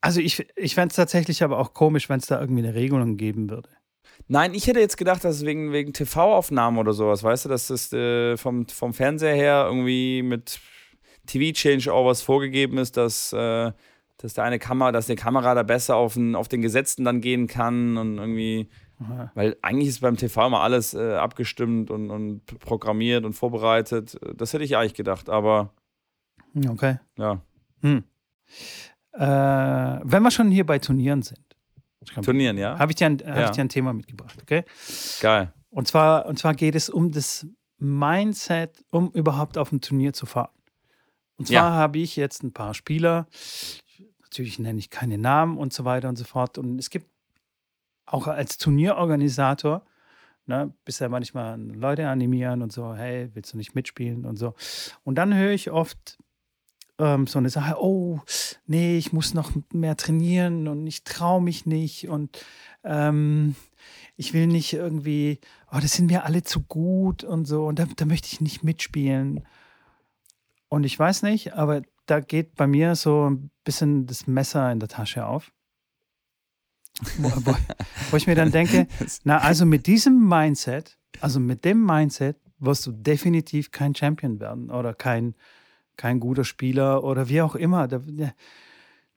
also ich, ich fände es tatsächlich aber auch komisch, wenn es da irgendwie eine Regelung geben würde. Nein, ich hätte jetzt gedacht, dass es wegen, wegen TV-Aufnahmen oder sowas, weißt du, dass das äh, vom, vom Fernseher her irgendwie mit TV-Changeovers vorgegeben ist, dass, äh, dass da eine Kamera, dass die Kamera da besser auf den, auf den Gesetzten dann gehen kann und irgendwie, Aha. weil eigentlich ist beim TV immer alles äh, abgestimmt und, und programmiert und vorbereitet. Das hätte ich eigentlich gedacht, aber Okay. ja. Hm. Äh, wenn wir schon hier bei Turnieren sind, Turnieren, ja? habe ich, dir ein- hab Ja. ich dir ein Thema mitgebracht, okay? Geil. Und zwar, und zwar geht es um das Mindset, um überhaupt auf ein Turnier zu fahren. Und zwar Ja. habe ich jetzt ein paar Spieler, natürlich nenne ich keine Namen und so weiter und so fort. Und es gibt auch als Turnierorganisator, ne, bisher manchmal Leute animieren und so, hey, willst du nicht mitspielen und so. Und dann höre ich oft ähm, so eine Sache, oh, nee, ich muss noch mehr trainieren und ich traue mich nicht und ähm, ich will nicht irgendwie, oh, das sind mir alle zu gut und so und da, da möchte ich nicht mitspielen. Und ich weiß nicht, aber da geht bei mir so ein bisschen das Messer in der Tasche auf. Wo, wo, wo ich mir dann denke, na, also mit diesem Mindset, also mit dem Mindset wirst du definitiv kein Champion werden oder kein, kein guter Spieler oder wie auch immer. Da-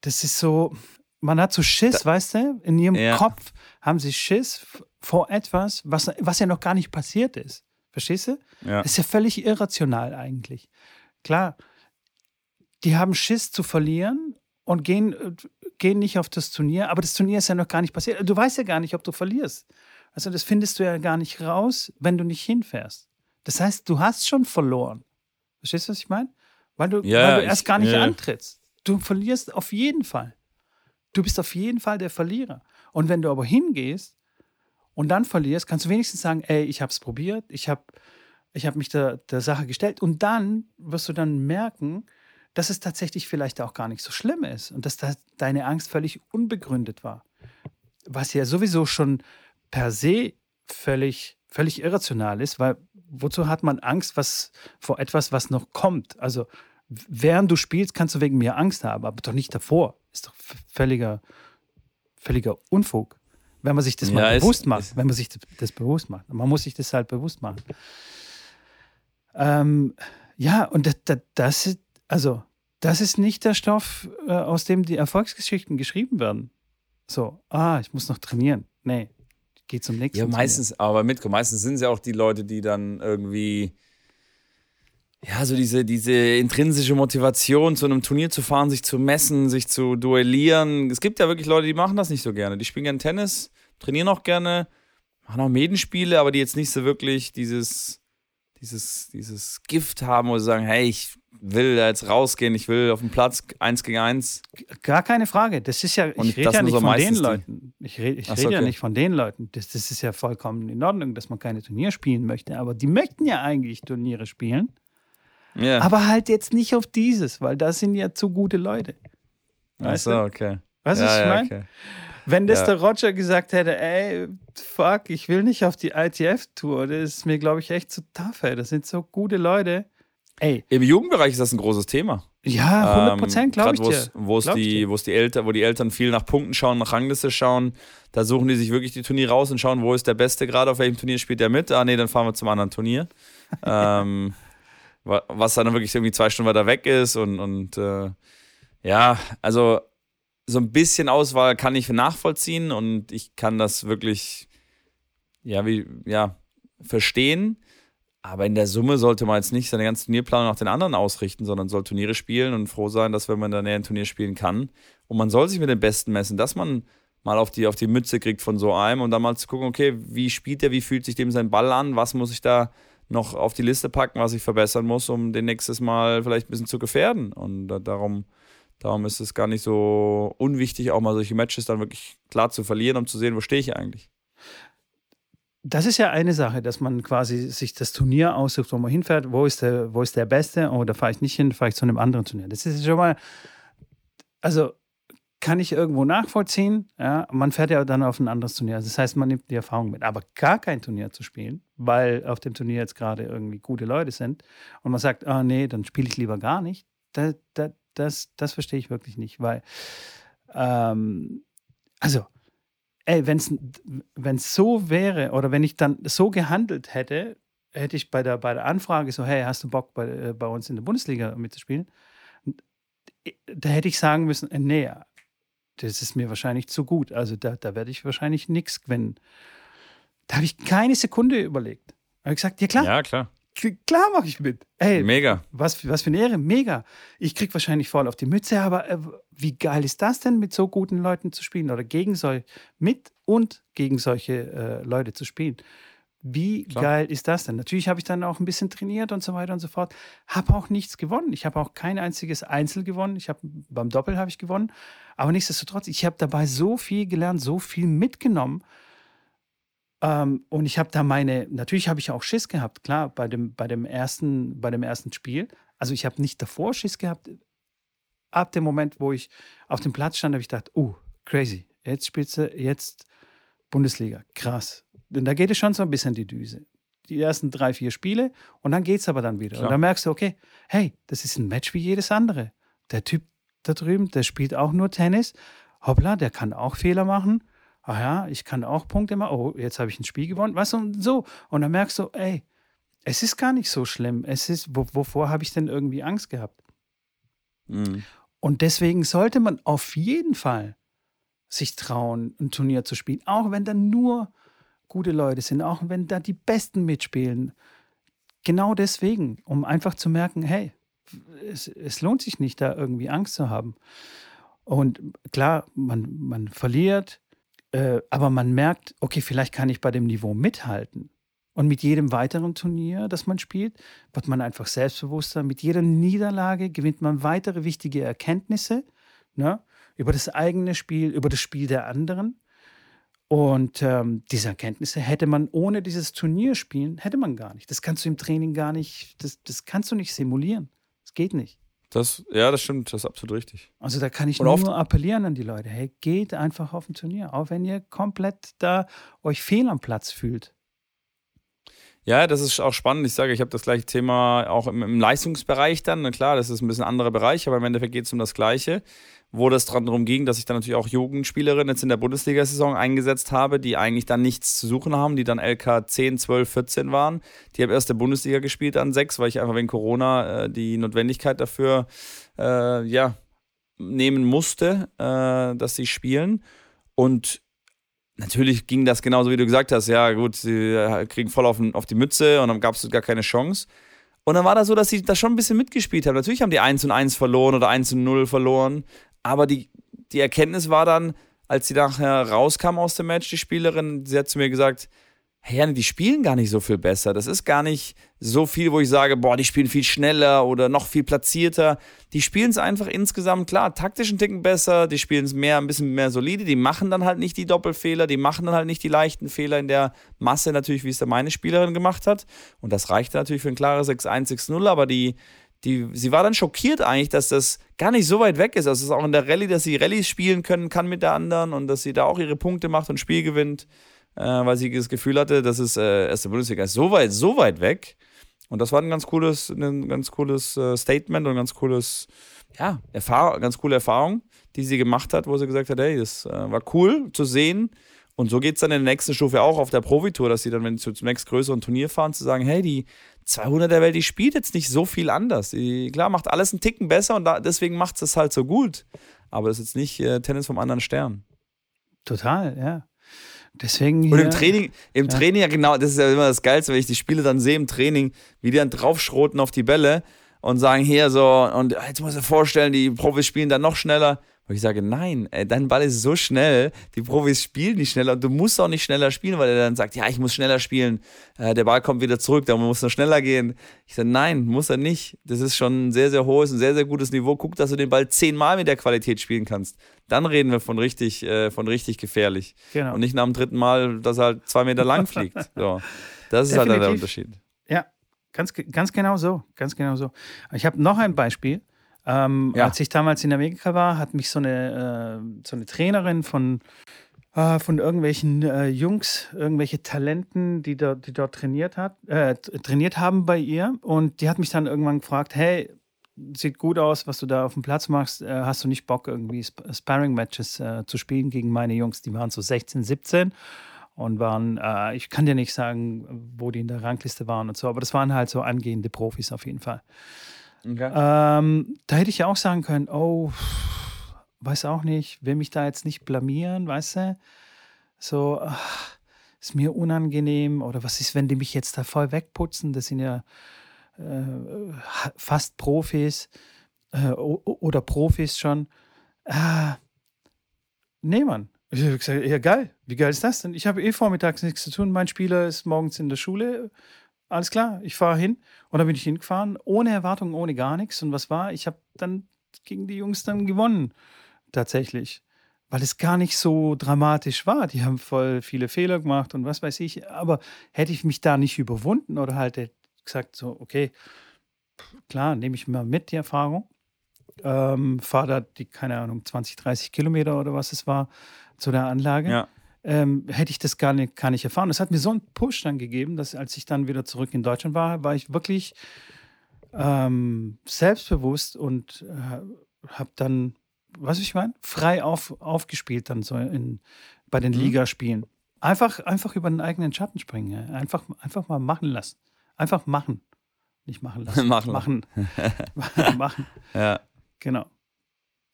Das ist so, man hat so Schiss, weißt du? In ihrem Ja. Kopf haben sie Schiss vor etwas, was, was ja noch gar nicht passiert ist. Verstehst du? Ja. Das ist ja völlig irrational eigentlich. Klar, die haben Schiss zu verlieren und gehen, äh, gehen nicht auf das Turnier, aber das Turnier ist ja noch gar nicht passiert. Du weißt ja gar nicht, ob du verlierst. Also das findest du ja gar nicht raus, wenn du nicht hinfährst. Das heißt, du hast schon verloren. Verstehst du, was ich meine? Weil du, Ja, weil du ich- erst gar nicht ja. antrittst. Du verlierst auf jeden Fall. Du bist auf jeden Fall der Verlierer. Und wenn du aber hingehst und dann verlierst, kannst du wenigstens sagen, ey, ich habe es probiert, ich habe ich hab mich der, der Sache gestellt. Und dann wirst du dann merken, dass es tatsächlich vielleicht auch gar nicht so schlimm ist und dass da deine Angst völlig unbegründet war. Was ja sowieso schon per se völlig, völlig irrational ist, weil wozu hat man Angst was, vor etwas, was noch kommt? Also während du spielst, kannst du wegen mir Angst haben, aber doch nicht davor. Ist doch völliger, völliger Unfug. Wenn man sich das Ja, mal ist- bewusst macht, ist- wenn man sich das, bewusst macht. Man muss sich das halt bewusst machen. Ähm, ja, und das, das, das ist, also, das ist nicht der Stoff, äh, aus dem die Erfolgsgeschichten geschrieben werden. So, ah, ich muss noch trainieren. Nee, geh zum nächsten. Ja, Turnier. meistens, aber mitko, meistens sind es ja auch die Leute, die dann irgendwie, ja, so diese, diese intrinsische Motivation, zu einem Turnier zu fahren, sich zu messen, sich zu duellieren. Es gibt ja wirklich Leute, die machen das nicht so gerne. Die spielen gerne Tennis, trainieren auch gerne, machen auch Medenspiele, aber die jetzt nicht so wirklich dieses, dieses, dieses Gift haben, wo sie sagen, hey, ich will da jetzt rausgehen, ich will auf den Platz eins gegen eins. Gar keine Frage. Das ist ja, Und ich rede ja nicht so von den Leuten. Ich rede ich Ach red so, ja okay. nicht von den Leuten. Das, das ist ja vollkommen in Ordnung, dass man keine Turnier spielen möchte. Aber die möchten ja eigentlich Turniere spielen. Ja. Aber halt jetzt nicht auf dieses, weil das sind ja zu gute Leute. Ach Weißt so, du? okay. Weißt du, ja, was ich ja, meine? okay. Wenn das Ja. der Roger gesagt hätte, ey, fuck, ich will nicht auf die ITF-Tour, das ist mir, glaube ich, echt zu tough, ey. Das sind so gute Leute. Ey. Im Jugendbereich ist das ein großes Thema. Ja, 100 Prozent, ähm, glaube ich dir. Wo es die, wo's die Eltern, wo die Eltern viel nach Punkten schauen, nach Rangliste schauen, da suchen die sich wirklich die Turniere raus und schauen, wo ist der Beste gerade, auf welchem Turnier spielt der mit. Ah, nee, dann fahren wir zum anderen Turnier. ähm, was dann wirklich irgendwie zwei Stunden weiter weg ist und, und äh, ja, also so ein bisschen Auswahl kann ich nachvollziehen und ich kann das wirklich, ja, wie, ja, verstehen. Aber in der Summe sollte man jetzt nicht seine ganze Turnierplanung nach den anderen ausrichten, sondern soll Turniere spielen und froh sein, dass wenn man dann ein Turnier spielen kann. Und man soll sich mit den Besten messen, dass man mal auf die, auf die Mütze kriegt von so einem und dann mal zu gucken, okay, wie spielt der, wie fühlt sich dem sein Ball an, was muss ich da noch auf die Liste packen, was ich verbessern muss, um den nächstes Mal vielleicht ein bisschen zu gefährden. Und darum, darum ist es gar nicht so unwichtig, auch mal solche Matches dann wirklich klar zu verlieren, um zu sehen, wo stehe ich eigentlich. Das ist ja eine Sache, dass man quasi sich das Turnier aussucht, wo man hinfährt. Wo ist der, wo ist der Beste? Oh, da fahre ich nicht hin, fahre ich zu einem anderen Turnier. Das ist schon mal, also kann ich irgendwo nachvollziehen. Ja, man fährt ja dann auf ein anderes Turnier. Das heißt, man nimmt die Erfahrung mit. Aber gar kein Turnier zu spielen, weil auf dem Turnier jetzt gerade irgendwie gute Leute sind und man sagt, ah nee, dann spiele ich lieber gar nicht. Das, das, das, das verstehe ich wirklich nicht, weil, ähm, also ey, wenn es so wäre oder wenn ich dann so gehandelt hätte, hätte ich bei der, bei der Anfrage so, hey, hast du Bock bei, äh, bei uns in der Bundesliga mitzuspielen? Da hätte ich sagen müssen, äh, nee, das ist mir wahrscheinlich zu gut. Also da, da werde ich wahrscheinlich nichts gewinnen. Da habe ich keine Sekunde überlegt. Da habe ich gesagt, ja klar. Ja, klar. Klar mache ich mit. Ey, mega. Was, was für eine Ehre, mega. Ich kriege wahrscheinlich voll auf die Mütze, aber äh, wie geil ist das denn, mit so guten Leuten zu spielen oder gegen solche, mit und gegen solche äh, Leute zu spielen? Wie Klar. geil ist das denn? Natürlich habe ich dann auch ein bisschen trainiert und so weiter und so fort. Habe auch nichts gewonnen. Ich habe auch kein einziges Einzel gewonnen. Ich habe beim Doppel habe ich gewonnen. Aber nichtsdestotrotz, ich habe dabei so viel gelernt, so viel mitgenommen. Ähm, und ich habe da meine, natürlich habe ich auch Schiss gehabt, klar, bei dem, bei dem ersten, bei dem ersten Spiel. Also ich habe nicht davor Schiss gehabt. Ab dem Moment, wo ich auf dem Platz stand, habe ich gedacht, oh, crazy. Jetzt spielst du, jetzt Bundesliga. Krass. Denn da geht es schon so ein bisschen die Düse. Die ersten drei, vier Spiele und dann geht es aber dann wieder. Klar. Und dann merkst du, okay, hey, das ist ein Match wie jedes andere. Der Typ da drüben, der spielt auch nur Tennis. Hoppla, der kann auch Fehler machen ach ja, ich kann auch Punkte machen, oh, jetzt habe ich ein Spiel gewonnen, du, und so. Und dann merkst du, ey, es ist gar nicht so schlimm. Es ist, wo, wovor habe ich denn irgendwie Angst gehabt? Mhm. Und deswegen sollte man auf jeden Fall sich trauen, ein Turnier zu spielen, auch wenn da nur gute Leute sind, auch wenn da die Besten mitspielen. Genau deswegen, um einfach zu merken, hey, es, es lohnt sich nicht, da irgendwie Angst zu haben. Und klar, man, man verliert, äh, aber man merkt, okay, vielleicht kann ich bei dem Niveau mithalten. Und mit jedem weiteren Turnier, das man spielt, wird man einfach selbstbewusster. Mit jeder Niederlage gewinnt man weitere wichtige Erkenntnisse ne, über das eigene Spiel, über das Spiel der anderen. Und ähm, diese Erkenntnisse hätte man ohne dieses Turnierspielen, hätte man gar nicht. Das kannst du im Training gar nicht, das, das kannst du nicht simulieren. Das geht nicht. Das, ja, das stimmt, das ist absolut richtig. Also da kann ich Und nur appellieren an die Leute, hey, geht einfach auf ein Turnier, auch wenn ihr komplett da euch fehl am Platz fühlt. Ja, das ist auch spannend. Ich sage, ich habe das gleiche Thema auch im, im Leistungsbereich dann. Na klar, das ist ein bisschen ein anderer Bereich, aber im Endeffekt geht es um das Gleiche wo das dran darum ging, dass ich dann natürlich auch Jugendspielerinnen jetzt in der Bundesliga-Saison eingesetzt habe, die eigentlich dann nichts zu suchen haben, die dann LK 10, 12, 14 waren. Die habe erst der Bundesliga gespielt an sechs, weil ich einfach wegen Corona äh, die Notwendigkeit dafür äh, ja, nehmen musste, äh, dass sie spielen. Und natürlich ging das genauso, wie du gesagt hast. Ja, gut, sie äh, kriegen voll auf, auf die Mütze und dann gab es gar keine Chance. Und dann war das so, dass sie da schon ein bisschen mitgespielt haben. Natürlich haben die 1 und 1 verloren oder 1 und 0 verloren, aber die, die Erkenntnis war dann, als sie nachher rauskam aus dem Match, die Spielerin, sie hat zu mir gesagt, hey Janne, die spielen gar nicht so viel besser. Das ist gar nicht so viel, wo ich sage, boah, die spielen viel schneller oder noch viel platzierter. Die spielen es einfach insgesamt, klar, taktischen Ticken besser, die spielen es mehr, ein bisschen mehr solide, die machen dann halt nicht die Doppelfehler, die machen dann halt nicht die leichten Fehler in der Masse natürlich, wie es da meine Spielerin gemacht hat. Und das reichte natürlich für ein klares 6-1, 6-0, aber die, die, sie war dann schockiert eigentlich, dass das gar nicht so weit weg ist. Also es ist auch in der Rallye, dass sie Rallyes spielen können kann mit der anderen und dass sie da auch ihre Punkte macht und Spiel gewinnt, äh, weil sie das Gefühl hatte, dass es äh, erste Bundesliga ist so weit, so weit weg. Und das war ein ganz cooles, ein ganz cooles äh, Statement und ein ganz cooles, ja, Erfahrung, ganz coole Erfahrung, die sie gemacht hat, wo sie gesagt hat, hey, das äh, war cool zu sehen. Und so geht es dann in der nächsten Stufe auch auf der Profitour, dass sie dann, wenn sie zum nächsten größeren Turnier fahren, zu sagen, hey, die 200 der Welt, die spielt jetzt nicht so viel anders. Die, klar, macht alles einen Ticken besser und da, deswegen macht es halt so gut. Aber es ist jetzt nicht äh, Tennis vom anderen Stern. Total, ja. Deswegen und im Training, im ja. Training, ja genau, das ist ja immer das Geilste, wenn ich die Spiele dann sehe im Training, wie die dann draufschroten auf die Bälle und sagen, hier so, und jetzt muss ich vorstellen, die Profis spielen dann noch schneller. Und ich sage, nein, ey, dein Ball ist so schnell, die Profis spielen nicht schneller und du musst auch nicht schneller spielen, weil er dann sagt, ja, ich muss schneller spielen, äh, der Ball kommt wieder zurück, da muss noch schneller gehen. Ich sage, nein, muss er nicht. Das ist schon ein sehr, sehr hohes, ein sehr, sehr gutes Niveau. Guck, dass du den Ball zehnmal mit der Qualität spielen kannst. Dann reden wir von richtig, äh, von richtig gefährlich. Genau. Und nicht nach dem dritten Mal, dass er halt zwei Meter lang fliegt. So. Das ist Definitiv. halt der Unterschied. Ja, ganz, ganz genau so. Ganz genau so. Ich habe noch ein Beispiel. Ähm, ja. Als ich damals in Amerika war, hat mich so eine, äh, so eine Trainerin von, äh, von irgendwelchen äh, Jungs, irgendwelche Talenten, die, dort, die dort trainiert, hat, äh, trainiert haben bei ihr. Und die hat mich dann irgendwann gefragt, hey, sieht gut aus, was du da auf dem Platz machst. Äh, hast du nicht Bock, irgendwie Sp Sparring-Matches äh, zu spielen gegen meine Jungs? Die waren so 16, 17 und waren, ich kann dir nicht sagen, wo die in der Rangliste waren und so, aber das waren halt so angehende Profis auf jeden Fall. Okay. Ähm, da hätte ich ja auch sagen können, oh, weiß auch nicht, will mich da jetzt nicht blamieren, weißt du? So, ach, ist mir unangenehm oder was ist, wenn die mich jetzt da voll wegputzen? Das sind ja äh, fast Profis äh, oder Profis schon. Ah, nee, Mann. Ich habe gesagt, ja geil, wie geil ist das denn? Ich habe eh vormittags nichts zu tun. Mein Spieler ist morgens in der Schule alles klar, ich fahre hin. Und dann bin ich hingefahren, ohne Erwartung, ohne gar nichts. Und was war? Ich habe dann gegen die Jungs dann gewonnen, tatsächlich. Weil es gar nicht so dramatisch war. Die haben voll viele Fehler gemacht und was weiß ich. Aber hätte ich mich da nicht überwunden oder halt gesagt, so, okay, klar, nehme ich mal mit die Erfahrung. Ähm, fahre da die, keine Ahnung, 20, 30 Kilometer oder was es war zu der Anlage. Ja ähm, hätte ich das gar nicht, gar nicht erfahren. Das hat mir so einen Push dann gegeben, dass als ich dann wieder zurück in Deutschland war, war ich wirklich ähm, selbstbewusst und äh, habe dann, was ich meine, frei auf, aufgespielt dann so in, bei den mhm. Ligaspielen. Einfach, einfach über den eigenen Schatten springen. Einfach, einfach mal machen lassen. Einfach machen. Nicht machen lassen. machen. Machen. machen. Ja. Genau.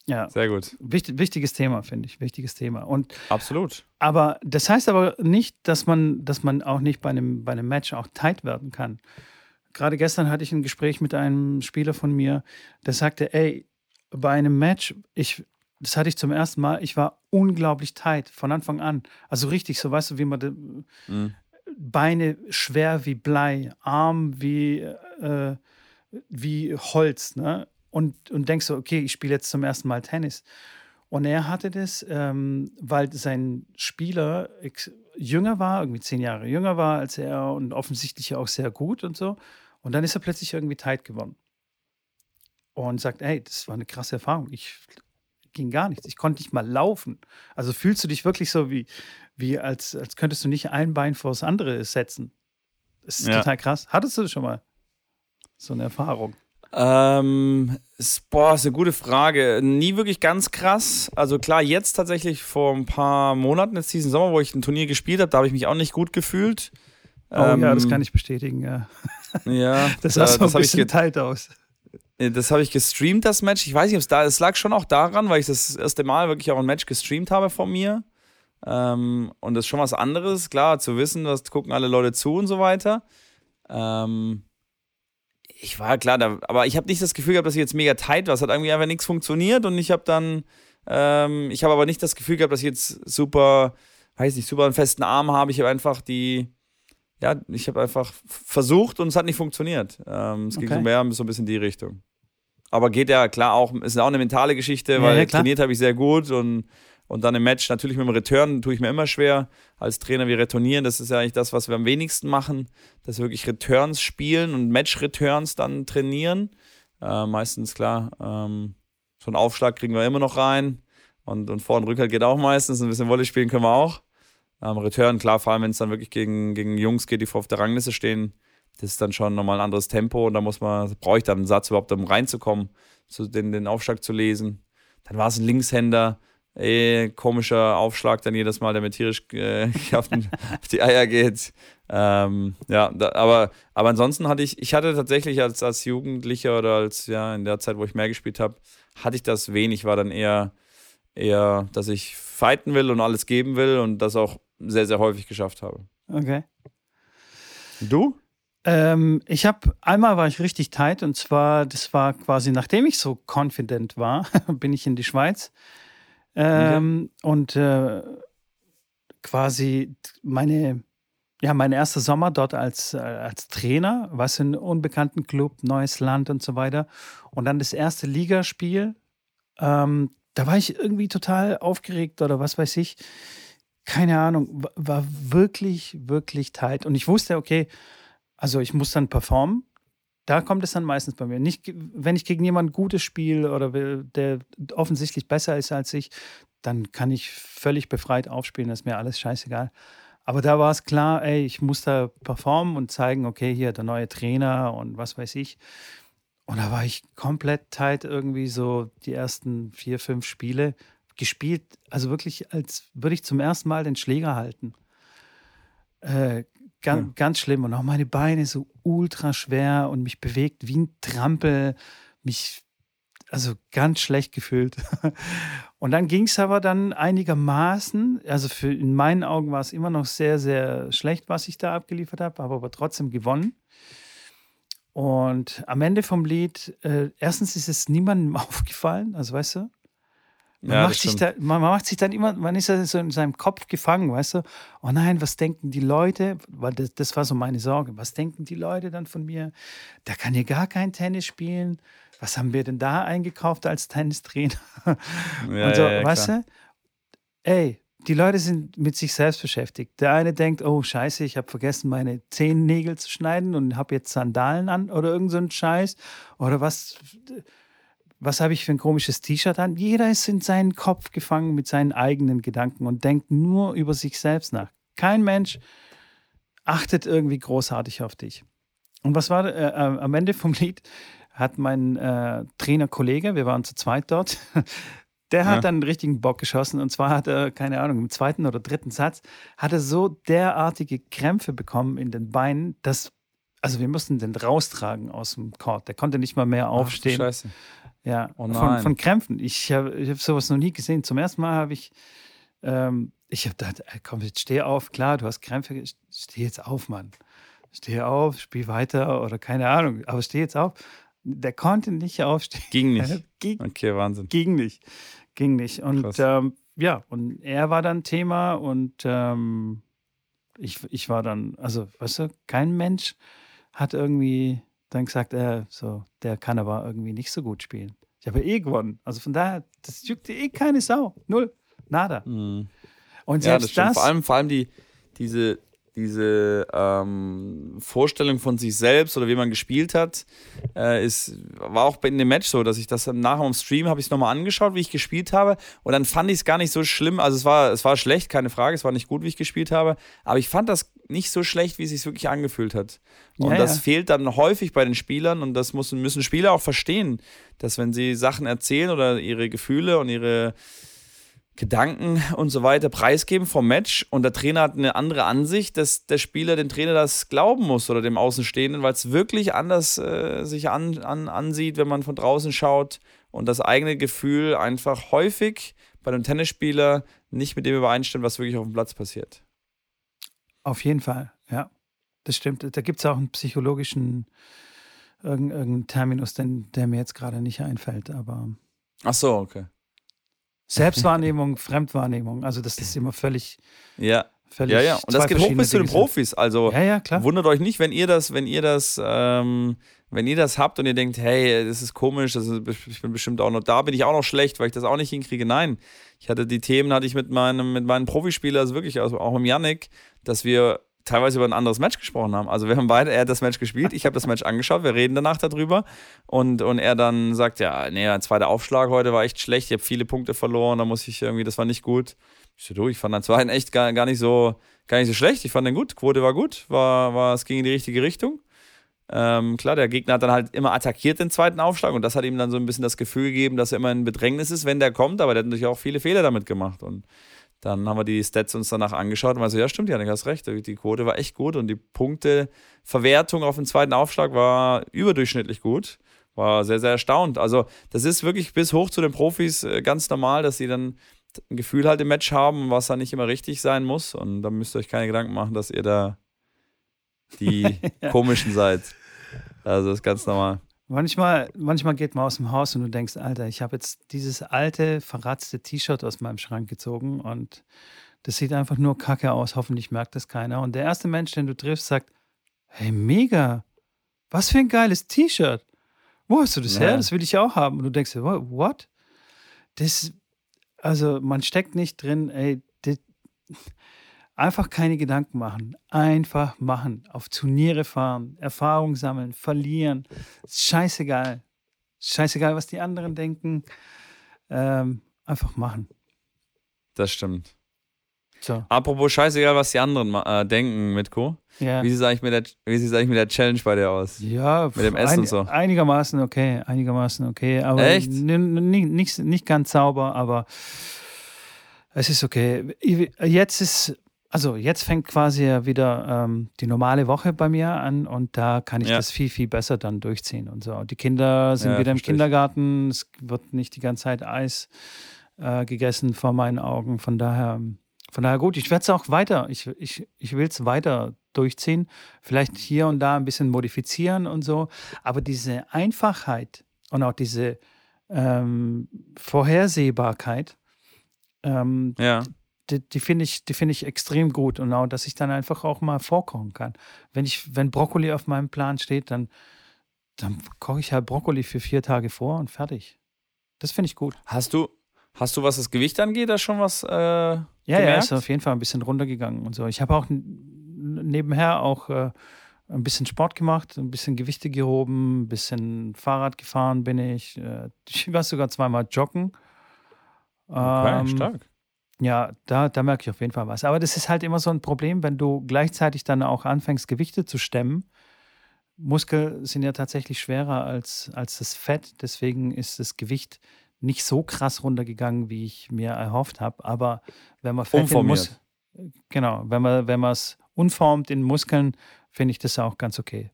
Ja. Sehr gut. Wichtig, wichtiges Thema, finde ich. Wichtiges Thema. Und, Absolut. Aber das heißt aber nicht, dass man, dass man auch nicht bei einem, bei einem Match auch tight werden kann. Gerade gestern hatte ich ein Gespräch mit einem Spieler von mir, der sagte, ey, bei einem Match, ich, das hatte ich zum ersten Mal, ich war unglaublich tight von Anfang an. Also richtig, so weißt du, wie man de, mhm. Beine schwer wie Blei, Arm wie, äh, wie Holz, ne? Und, und denkst so, okay, ich spiele jetzt zum ersten Mal Tennis. Und er hatte das, ähm, weil sein Spieler jünger war, irgendwie zehn Jahre jünger war als er und offensichtlich auch sehr gut und so. Und dann ist er plötzlich irgendwie tight geworden. Und sagt, ey, das war eine krasse Erfahrung. Ich ging gar nichts. Ich konnte nicht mal laufen. Also fühlst du dich wirklich so wie, wie als, als könntest du nicht ein Bein vor das andere setzen. Das ist ja. total krass. Hattest du schon mal so eine Erfahrung? Ähm, boah, ist eine gute Frage. Nie wirklich ganz krass. Also klar, jetzt tatsächlich vor ein paar Monaten, jetzt diesen Sommer, wo ich ein Turnier gespielt habe, da habe ich mich auch nicht gut gefühlt. Oh ähm, ja, das kann ich bestätigen, ja. Ja. das sah so ein bisschen geteilt aus. Das habe ich gestreamt, das Match. Ich weiß nicht, ob es da Es lag schon auch daran, weil ich das erste Mal wirklich auch ein Match gestreamt habe von mir. Ähm, und das ist schon was anderes, klar, zu wissen, das gucken alle Leute zu und so weiter. Ähm, ich war klar, da, aber ich habe nicht das Gefühl gehabt, dass ich jetzt mega tight war. Es hat irgendwie einfach nichts funktioniert und ich habe dann, ähm, ich habe aber nicht das Gefühl gehabt, dass ich jetzt super, weiß nicht, super einen festen Arm habe. Ich habe einfach die, ja, ich habe einfach versucht und es hat nicht funktioniert. Ähm, es okay. ging so mehr so ein bisschen in die Richtung. Aber geht ja klar auch, ist auch eine mentale Geschichte, ja, weil ja, trainiert habe ich sehr gut und und dann im Match natürlich mit dem Return tue ich mir immer schwer. Als Trainer wie Retournieren, das ist ja eigentlich das, was wir am wenigsten machen, dass wir wirklich Returns spielen und Match-Returns dann trainieren. Äh, meistens klar, ähm, so einen Aufschlag kriegen wir immer noch rein. Und, und Vor- und Rückhalt geht auch meistens. Ein bisschen Wolle spielen können wir auch. Ähm, Return, klar, vor allem wenn es dann wirklich gegen, gegen Jungs geht, die vor auf der Rangliste stehen, das ist dann schon nochmal ein anderes Tempo und da muss man, brauche ich dann einen Satz überhaupt, um reinzukommen, zu den, den Aufschlag zu lesen. Dann war es ein Linkshänder, eh, komischer Aufschlag dann jedes Mal, der mir tierisch äh, auf, den, auf, die Eier geht. Ähm, ja, da, aber, aber ansonsten hatte ich, ich hatte tatsächlich als, als Jugendlicher oder als, ja, in der Zeit, wo ich mehr gespielt habe, hatte ich das wenig, war dann eher, eher, dass ich fighten will und alles geben will und das auch sehr, sehr häufig geschafft habe. Okay. Du? Ähm, ich habe einmal war ich richtig tight und zwar, das war quasi, nachdem ich so confident war, bin ich in die Schweiz. Ähm, okay. Und äh, quasi meine, ja, mein erster Sommer dort als, äh, als Trainer, was in unbekannten Club, neues Land und so weiter. Und dann das erste Ligaspiel. Ähm, da war ich irgendwie total aufgeregt oder was weiß ich. Keine Ahnung, war wirklich, wirklich tight. Und ich wusste, okay, also ich muss dann performen. Da kommt es dann meistens bei mir. Nicht, wenn ich gegen jemanden Gutes spiele oder der offensichtlich besser ist als ich, dann kann ich völlig befreit aufspielen. Das ist mir alles scheißegal. Aber da war es klar, ey, ich muss da performen und zeigen, okay, hier der neue Trainer und was weiß ich. Und da war ich komplett tight irgendwie so die ersten vier, fünf Spiele gespielt. Also wirklich, als würde ich zum ersten Mal den Schläger halten. Äh, Ganz, ja. ganz schlimm. Und auch meine Beine so ultra schwer und mich bewegt wie ein Trampel. Mich, also ganz schlecht gefühlt. Und dann ging es aber dann einigermaßen, also für, in meinen Augen war es immer noch sehr, sehr schlecht, was ich da abgeliefert habe, habe aber trotzdem gewonnen. Und am Ende vom Lied, äh, erstens ist es niemandem aufgefallen, also weißt du, man, ja, macht sich da, man macht sich dann immer, man ist ja so in seinem Kopf gefangen, weißt du? Oh nein, was denken die Leute? Weil das, das war so meine Sorge. Was denken die Leute dann von mir? Der kann hier gar kein Tennis spielen. Was haben wir denn da eingekauft als Tennistrainer? Ja, und so, ja, weißt du? Ey, die Leute sind mit sich selbst beschäftigt. Der eine denkt, oh Scheiße, ich habe vergessen, meine Zehennägel zu schneiden und habe jetzt Sandalen an oder irgend so ein Scheiß. Oder was was habe ich für ein komisches T-Shirt an? Jeder ist in seinen Kopf gefangen mit seinen eigenen Gedanken und denkt nur über sich selbst nach. Kein Mensch achtet irgendwie großartig auf dich. Und was war äh, äh, am Ende vom Lied? Hat mein äh, Trainerkollege, wir waren zu zweit dort, der hat ja. dann einen richtigen Bock geschossen. Und zwar hat er, keine Ahnung, im zweiten oder dritten Satz, hat er so derartige Krämpfe bekommen in den Beinen, dass, also wir mussten den raustragen aus dem Court. Der konnte nicht mal mehr aufstehen. Ach, Scheiße. Ja, oh von, von, Krämpfen. Ich habe ich hab sowas noch nie gesehen. Zum ersten Mal habe ich, ähm, ich habe gedacht, komm, jetzt steh auf, klar, du hast Krämpfe, steh jetzt auf, Mann. Steh auf, spiel weiter oder keine Ahnung, aber steh jetzt auf. Der konnte nicht aufstehen. Ging nicht. ging, okay, Wahnsinn. Ging nicht. Ging nicht. Und ähm, ja, und er war dann Thema und ähm, ich, ich war dann, also, weißt du, kein Mensch hat irgendwie dann gesagt, äh, so, der kann aber irgendwie nicht so gut spielen. Ich habe eh gewonnen. Also von daher, das juckt eh keine Sau. Null. Nada. Mhm. Und selbst ja, das, das vor allem, vor allem die, diese, diese ähm, Vorstellung von sich selbst oder wie man gespielt hat, äh, ist, war auch in dem Match so, dass ich das nachher im Stream habe ich es nochmal angeschaut, wie ich gespielt habe. Und dann fand ich es gar nicht so schlimm. Also es war, es war schlecht, keine Frage, es war nicht gut, wie ich gespielt habe. Aber ich fand das nicht so schlecht, wie es sich wirklich angefühlt hat. Und ja, das ja. fehlt dann häufig bei den Spielern und das müssen, müssen Spieler auch verstehen, dass wenn sie Sachen erzählen oder ihre Gefühle und ihre Gedanken und so weiter preisgeben vom Match und der Trainer hat eine andere Ansicht, dass der Spieler den Trainer das glauben muss oder dem Außenstehenden, weil es wirklich anders äh, sich an, an, ansieht, wenn man von draußen schaut und das eigene Gefühl einfach häufig bei einem Tennisspieler nicht mit dem übereinstimmt, was wirklich auf dem Platz passiert. Auf jeden Fall, ja. Das stimmt. Da gibt es auch einen psychologischen irgendeinen Terminus, den, der mir jetzt gerade nicht einfällt, aber. Ach so, okay. Selbstwahrnehmung, Fremdwahrnehmung. Also das ist immer völlig. Ja. Völlig ja, ja. Und das geht hoch bis zu den Profis. Also ja, ja, wundert euch nicht, wenn ihr das, wenn ihr das, ähm, wenn ihr das habt und ihr denkt, hey, das ist komisch, das ist, ich bin bestimmt auch noch, da bin ich auch noch schlecht, weil ich das auch nicht hinkriege. Nein, ich hatte die Themen, hatte ich mit meinem, mit meinen Profispielern, also wirklich, also auch mit Yannick, dass wir teilweise über ein anderes Match gesprochen haben. Also wir haben beide, er hat das Match gespielt, ich habe das Match angeschaut, wir reden danach darüber und, und er dann sagt, ja, nee, ein zweiter Aufschlag heute war echt schlecht, ich habe viele Punkte verloren, da muss ich irgendwie, das war nicht gut. Ich so, du, ich fand den zweiten echt gar, gar nicht so, gar nicht so schlecht, ich fand den gut, Quote war gut, war, war, es ging in die richtige Richtung. Ähm, klar, der Gegner hat dann halt immer attackiert den zweiten Aufschlag und das hat ihm dann so ein bisschen das Gefühl gegeben, dass er immer in Bedrängnis ist, wenn der kommt, aber der hat natürlich auch viele Fehler damit gemacht und dann haben wir die Stats uns danach angeschaut und war so, ja stimmt, Janik, hast recht, die Quote war echt gut und die Punkteverwertung auf den zweiten Aufschlag war überdurchschnittlich gut. War sehr, sehr erstaunt. Also das ist wirklich bis hoch zu den Profis äh, ganz normal, dass sie dann ein Gefühl halt im Match haben, was da nicht immer richtig sein muss und da müsst ihr euch keine Gedanken machen, dass ihr da die komischen seid. Also das ist ganz normal. Manchmal, manchmal geht man aus dem Haus und du denkst, Alter, ich habe jetzt dieses alte, verratzte T-Shirt aus meinem Schrank gezogen und das sieht einfach nur kacke aus. Hoffentlich merkt das keiner. Und der erste Mensch, den du triffst, sagt, hey, mega, was für ein geiles T-Shirt. Wo hast du das ja. her? Das will ich auch haben. Und du denkst, what? Das, also man steckt nicht drin, ey, das, Einfach keine Gedanken machen. Einfach machen. Auf Turniere fahren, Erfahrung sammeln, verlieren. Scheißegal. Scheißegal, was die anderen denken. Ähm, einfach machen. Das stimmt. So. Apropos scheißegal, was die anderen äh, denken, Mitko. Ja. Wie sieht es eigentlich, mit der, eigentlich mit der Challenge bei dir aus? Ja, mit dem Essen ein, und so. Einigermaßen okay, einigermaßen okay. Aber Echt? Nicht, nicht ganz sauber, aber es ist okay. Jetzt ist also jetzt fängt quasi wieder ähm, die normale Woche bei mir an und da kann ich ja. das viel, viel besser dann durchziehen und so. Die Kinder sind ja, wieder im Kindergarten, es wird nicht die ganze Zeit Eis äh, gegessen vor meinen Augen. Von daher, von daher gut, ich werde es auch weiter, ich, ich, ich will es weiter durchziehen. Vielleicht hier und da ein bisschen modifizieren und so. Aber diese Einfachheit und auch diese ähm, Vorhersehbarkeit, ähm, ja die, die finde ich, die ich extrem gut und auch, dass ich dann einfach auch mal vorkochen kann. Wenn ich, wenn Brokkoli auf meinem Plan steht, dann, dann koche ich halt Brokkoli für vier Tage vor und fertig. Das finde ich gut. Hast du, hast du, was das Gewicht angeht, da schon was? Äh, ja, gemerkt? ja, ist auf jeden Fall ein bisschen runtergegangen und so. Ich habe auch nebenher auch äh, ein bisschen Sport gemacht, ein bisschen Gewichte gehoben, ein bisschen Fahrrad gefahren bin ich. Äh, ich war sogar zweimal joggen. Okay, ähm, stark. Ja, da, da merke ich auf jeden Fall was. Aber das ist halt immer so ein Problem, wenn du gleichzeitig dann auch anfängst, Gewichte zu stemmen. Muskeln sind ja tatsächlich schwerer als, als das Fett. Deswegen ist das Gewicht nicht so krass runtergegangen, wie ich mir erhofft habe. Aber wenn man Fett in Mus genau, wenn man wenn es unformt in Muskeln, finde ich das auch ganz okay.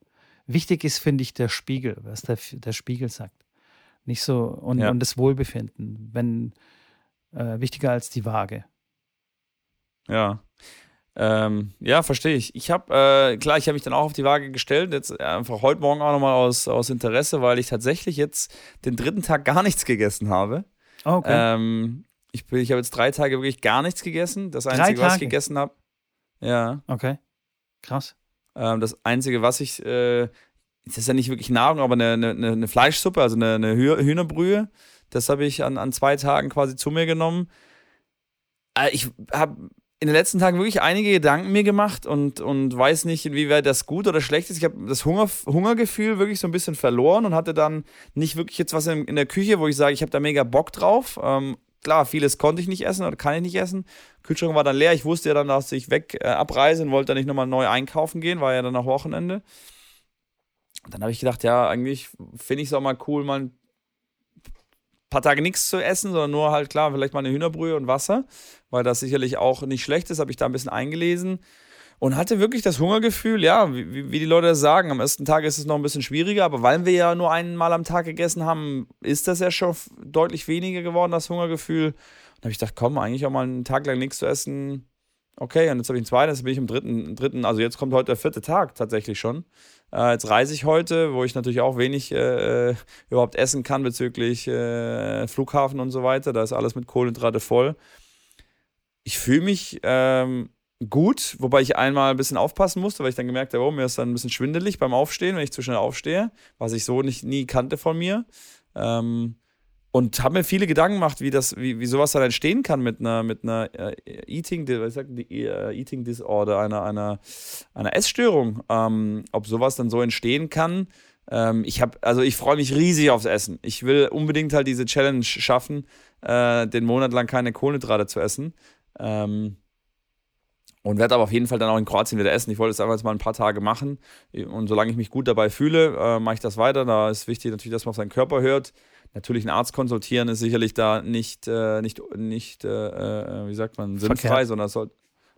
Wichtig ist, finde ich, der Spiegel, was der, der Spiegel sagt. Nicht so und, ja. und das Wohlbefinden. Wenn äh, wichtiger als die Waage. Ja. Ähm, ja, verstehe ich. Ich habe, äh, klar, ich habe mich dann auch auf die Waage gestellt, jetzt einfach heute Morgen auch nochmal aus, aus Interesse, weil ich tatsächlich jetzt den dritten Tag gar nichts gegessen habe. Oh, okay. Ähm, ich ich habe jetzt drei Tage wirklich gar nichts gegessen. Das Einzige, was ich gegessen habe. Ja. Okay. Krass. Ähm, das Einzige, was ich, äh, das ist ja nicht wirklich Nahrung, aber eine, eine, eine Fleischsuppe, also eine, eine Hühnerbrühe. Das habe ich an, an zwei Tagen quasi zu mir genommen. Äh, ich habe in den letzten Tagen wirklich einige Gedanken mir gemacht und, und weiß nicht, inwieweit das gut oder schlecht ist. Ich habe das Hunger, Hungergefühl wirklich so ein bisschen verloren und hatte dann nicht wirklich jetzt was in, in der Küche, wo ich sage, ich habe da mega Bock drauf. Ähm, klar, vieles konnte ich nicht essen oder kann ich nicht essen. Kühlschrank war dann leer. Ich wusste ja dann, dass ich weg äh, abreise und wollte dann nicht nochmal neu einkaufen gehen, war ja dann auch Wochenende. Dann habe ich gedacht, ja, eigentlich finde ich es auch mal cool, mal ein paar Tage nichts zu essen, sondern nur halt klar, vielleicht mal eine Hühnerbrühe und Wasser, weil das sicherlich auch nicht schlecht ist, habe ich da ein bisschen eingelesen und hatte wirklich das Hungergefühl, ja, wie, wie die Leute sagen, am ersten Tag ist es noch ein bisschen schwieriger, aber weil wir ja nur einmal am Tag gegessen haben, ist das ja schon deutlich weniger geworden, das Hungergefühl. Und da habe ich gedacht, komm, eigentlich auch mal einen Tag lang nichts zu essen, okay, und jetzt habe ich einen zweiten, jetzt bin ich im dritten, dritten, also jetzt kommt heute der vierte Tag tatsächlich schon. Äh, jetzt reise ich heute, wo ich natürlich auch wenig äh, äh, überhaupt essen kann bezüglich äh, Flughafen und so weiter. Da ist alles mit Kohlenhydrate voll. Ich fühle mich ähm, gut, wobei ich einmal ein bisschen aufpassen musste, weil ich dann gemerkt habe, oh, mir ist dann ein bisschen schwindelig beim Aufstehen, wenn ich zu schnell aufstehe, was ich so nicht nie kannte von mir. Ähm, und habe mir viele Gedanken gemacht, wie das, wie, wie sowas dann entstehen kann mit einer, mit einer äh, Eating, was sagt äh, Eating Disorder, einer, einer, einer Essstörung. Ähm, ob sowas dann so entstehen kann. Ähm, ich habe, also ich freue mich riesig aufs Essen. Ich will unbedingt halt diese Challenge schaffen, äh, den Monat lang keine Kohlenhydrate zu essen. Ähm, Und werde aber auf jeden Fall dann auch in Kroatien wieder essen. Ich wollte es einfach jetzt mal ein paar Tage machen. Und solange ich mich gut dabei fühle, äh, mache ich das weiter. Da ist wichtig natürlich, dass man auf seinen Körper hört. Natürlich einen Arzt konsultieren ist sicherlich da nicht, äh, nicht, nicht äh, äh wie sagt man, sinnfrei, Verkehrt. sondern das soll,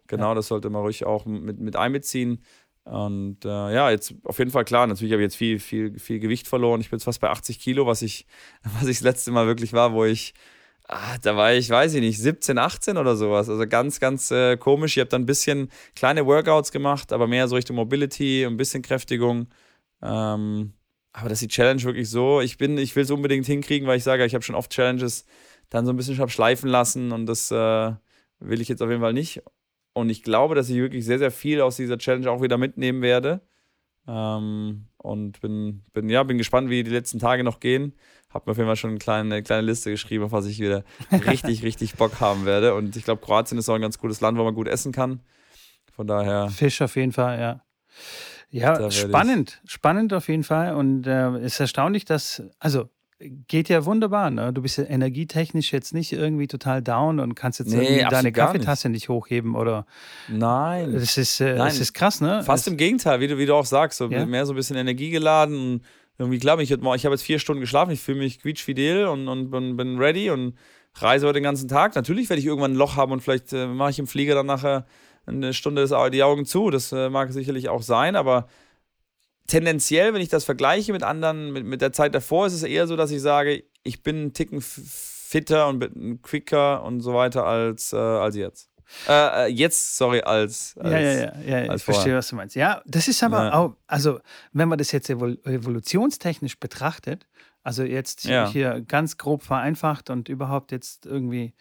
genau, ja. das sollte man ruhig auch mit, mit einbeziehen. Und äh, ja, jetzt auf jeden Fall klar, natürlich habe ich jetzt viel, viel, viel Gewicht verloren. Ich bin jetzt fast bei 80 Kilo, was ich, was ich das letzte Mal wirklich war, wo ich Ah, da war ich, weiß ich nicht, 17, 18 oder sowas. Also ganz, ganz äh, komisch. Ich habe dann ein bisschen kleine Workouts gemacht, aber mehr so Richtung Mobility, ein bisschen Kräftigung. Ähm, aber das ist die Challenge wirklich so. Ich bin, ich will es unbedingt hinkriegen, weil ich sage, ich habe schon oft Challenges dann so ein bisschen schleifen lassen und das äh, will ich jetzt auf jeden Fall nicht. Und ich glaube, dass ich wirklich sehr, sehr viel aus dieser Challenge auch wieder mitnehmen werde. Ähm, und bin, bin, ja, bin gespannt, wie die letzten Tage noch gehen habe mir auf jeden Fall schon eine kleine, eine kleine Liste geschrieben, auf was ich wieder richtig, richtig Bock haben werde. Und ich glaube, Kroatien ist auch ein ganz cooles Land, wo man gut essen kann. Von daher. Fisch auf jeden Fall, ja. Ja, spannend, spannend auf jeden Fall. Und äh, ist erstaunlich, dass, also geht ja wunderbar. Ne? Du bist ja energietechnisch jetzt nicht irgendwie total down und kannst jetzt nee, deine Kaffeetasse nicht. nicht. hochheben oder. Nein. Das ist, äh, Nein. Das ist krass, ne? Fast das, im Gegenteil, wie du, wie du auch sagst. So ja? Mehr so ein bisschen energiegeladen irgendwie klar, ich, ich habe jetzt vier Stunden geschlafen, ich fühle mich quietschfidel und, und bin, bin ready und reise heute den ganzen Tag. Natürlich werde ich irgendwann ein Loch haben und vielleicht äh, mache ich im Flieger dann nachher eine Stunde die Augen zu. Das äh, mag sicherlich auch sein, aber tendenziell, wenn ich das vergleiche mit anderen, mit, mit der Zeit davor, ist es eher so, dass ich sage, ich bin einen Ticken fitter und quicker und so weiter als, äh, als jetzt. Äh, äh, jetzt, sorry, als. als ja, ja, ja, ja, ja ich verstehe, was du meinst. Ja, das ist aber ja. auch, also, wenn man das jetzt evolutionstechnisch betrachtet, also jetzt ja. hier ganz grob vereinfacht und überhaupt jetzt irgendwie,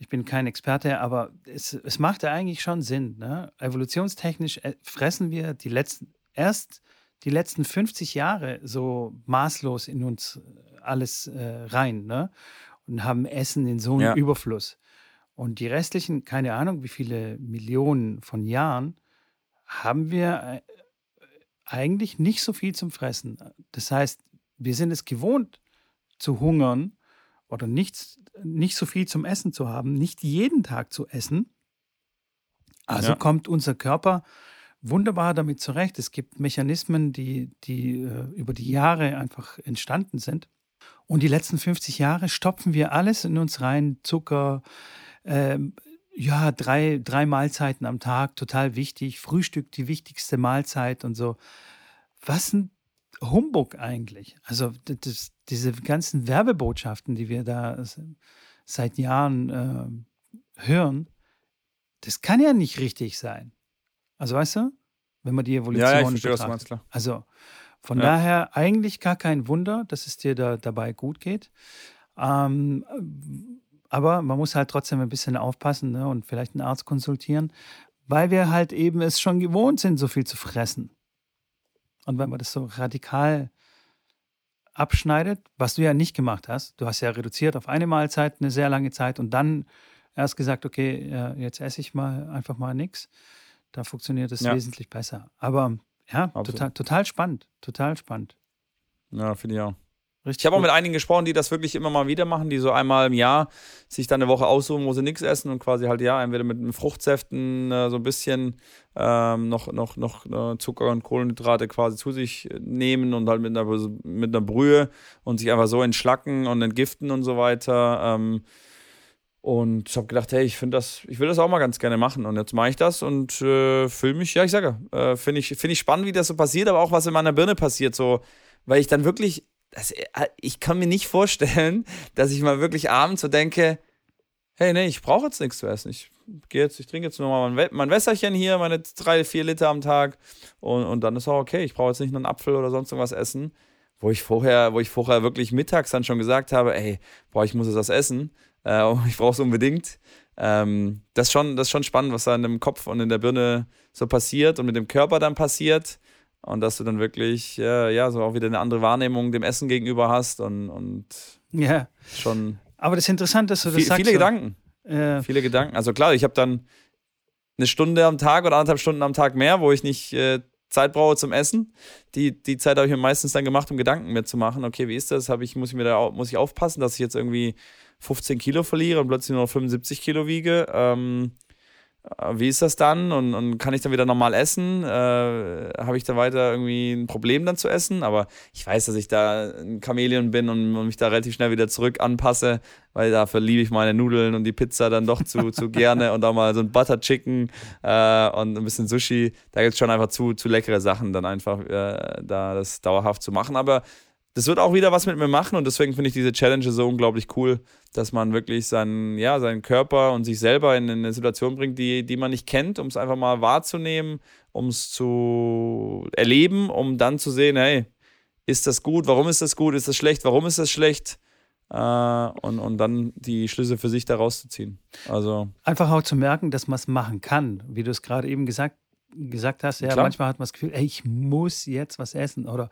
ich bin kein Experte, aber es, es macht ja eigentlich schon Sinn. Ne? Evolutionstechnisch äh, fressen wir die letzten, erst die letzten 50 Jahre so maßlos in uns alles äh, rein ne? und haben Essen in so einem ja. Überfluss. Und die restlichen, keine Ahnung, wie viele Millionen von Jahren, haben wir äh, eigentlich nicht so viel zum Fressen. Das heißt, wir sind es gewohnt zu hungern oder nicht, nicht so viel zum Essen zu haben, nicht jeden Tag zu essen. Also ja. kommt unser Körper wunderbar damit zurecht. Es gibt Mechanismen, die, die äh, über die Jahre einfach entstanden sind. Und die letzten 50 Jahre stopfen wir alles in uns rein, Zucker, ähm, ja, drei, drei Mahlzeiten am Tag, total wichtig. Frühstück die wichtigste Mahlzeit und so. Was ein Humbug eigentlich. Also das, diese ganzen Werbebotschaften, die wir da seit Jahren äh, hören, das kann ja nicht richtig sein. Also weißt du, wenn man die Evolution ja, ja, verstehe, betrachtet. Meinst, klar. Also von ja. daher eigentlich gar kein Wunder, dass es dir da dabei gut geht. Ähm, aber man muss halt trotzdem ein bisschen aufpassen ne, und vielleicht einen Arzt konsultieren, weil wir halt eben es schon gewohnt sind, so viel zu fressen. Und wenn man das so radikal abschneidet, was du ja nicht gemacht hast, du hast ja reduziert auf eine Mahlzeit eine sehr lange Zeit und dann erst gesagt, okay, jetzt esse ich mal einfach mal nichts, da funktioniert es ja. wesentlich besser. Aber ja, total, total spannend, total spannend. Ja, finde ich auch. Richtig ich habe auch mit einigen gesprochen, die das wirklich immer mal wieder machen, die so einmal im Jahr sich dann eine Woche aussuchen, wo sie nichts essen und quasi halt ja, entweder mit Fruchtsäften äh, so ein bisschen ähm, noch, noch, noch äh, Zucker und Kohlenhydrate quasi zu sich nehmen und halt mit einer, mit einer Brühe und sich einfach so entschlacken und entgiften und so weiter. Ähm, und ich habe gedacht, hey, ich finde das, ich will das auch mal ganz gerne machen. Und jetzt mache ich das und äh, fühle mich, ja, ich sage, äh, finde ich, find ich spannend, wie das so passiert, aber auch was in meiner Birne passiert, so, weil ich dann wirklich das, äh, ich kann mir nicht vorstellen, dass ich mal wirklich abends so denke, hey, nee, ich brauche jetzt nichts zu essen. Ich gehe jetzt, ich trinke jetzt nur mal mein, mein Wässerchen hier, meine drei, vier Liter am Tag und, und dann ist auch okay. Ich brauche jetzt nicht nur einen Apfel oder sonst irgendwas essen. Wo ich vorher, wo ich vorher wirklich mittags dann schon gesagt habe, ey, boah, ich muss jetzt was essen. Äh, ich brauche es unbedingt. Ähm, das, ist schon, das ist schon spannend, was da in dem Kopf und in der Birne so passiert und mit dem Körper dann passiert. Und dass du dann wirklich, äh, ja, so auch wieder eine andere Wahrnehmung dem Essen gegenüber hast und, und ja. schon. Aber das ist interessant, dass du das viel, sagst. Viele so. Gedanken. Ja. Viele Gedanken. Also klar, ich habe dann eine Stunde am Tag oder anderthalb Stunden am Tag mehr, wo ich nicht äh, Zeit brauche zum Essen. Die, die Zeit habe ich mir meistens dann gemacht, um Gedanken mir zu machen. Okay, wie ist das? Hab ich, muss ich mir da muss ich aufpassen, dass ich jetzt irgendwie 15 Kilo verliere und plötzlich nur noch 75 Kilo wiege. Ähm, äh, wie ist das dann? Und, und kann ich dann wieder normal essen? Äh, Habe ich da weiter irgendwie ein Problem dann zu essen? Aber ich weiß, dass ich da ein Chamäleon bin und, und mich da relativ schnell wieder zurück anpasse, weil dafür liebe ich meine Nudeln und die Pizza dann doch zu, zu gerne und auch mal so ein Butter Chicken äh, und ein bisschen Sushi. Da gibt es schon einfach zu, zu leckere Sachen, dann einfach äh, da das dauerhaft zu machen. Aber das wird auch wieder was mit mir machen und deswegen finde ich diese Challenge so unglaublich cool, dass man wirklich seinen, ja, seinen Körper und sich selber in eine Situation bringt, die, die man nicht kennt, um es einfach mal wahrzunehmen, um es zu erleben, um dann zu sehen, hey, ist das gut, warum ist das gut, ist das schlecht, warum ist das schlecht? Äh, und, und dann die Schlüsse für sich daraus zu ziehen. Also Einfach auch zu merken, dass man es machen kann, wie du es gerade eben gesagt, gesagt hast. Ja, Klar. manchmal hat man das Gefühl, ey, ich muss jetzt was essen. Oder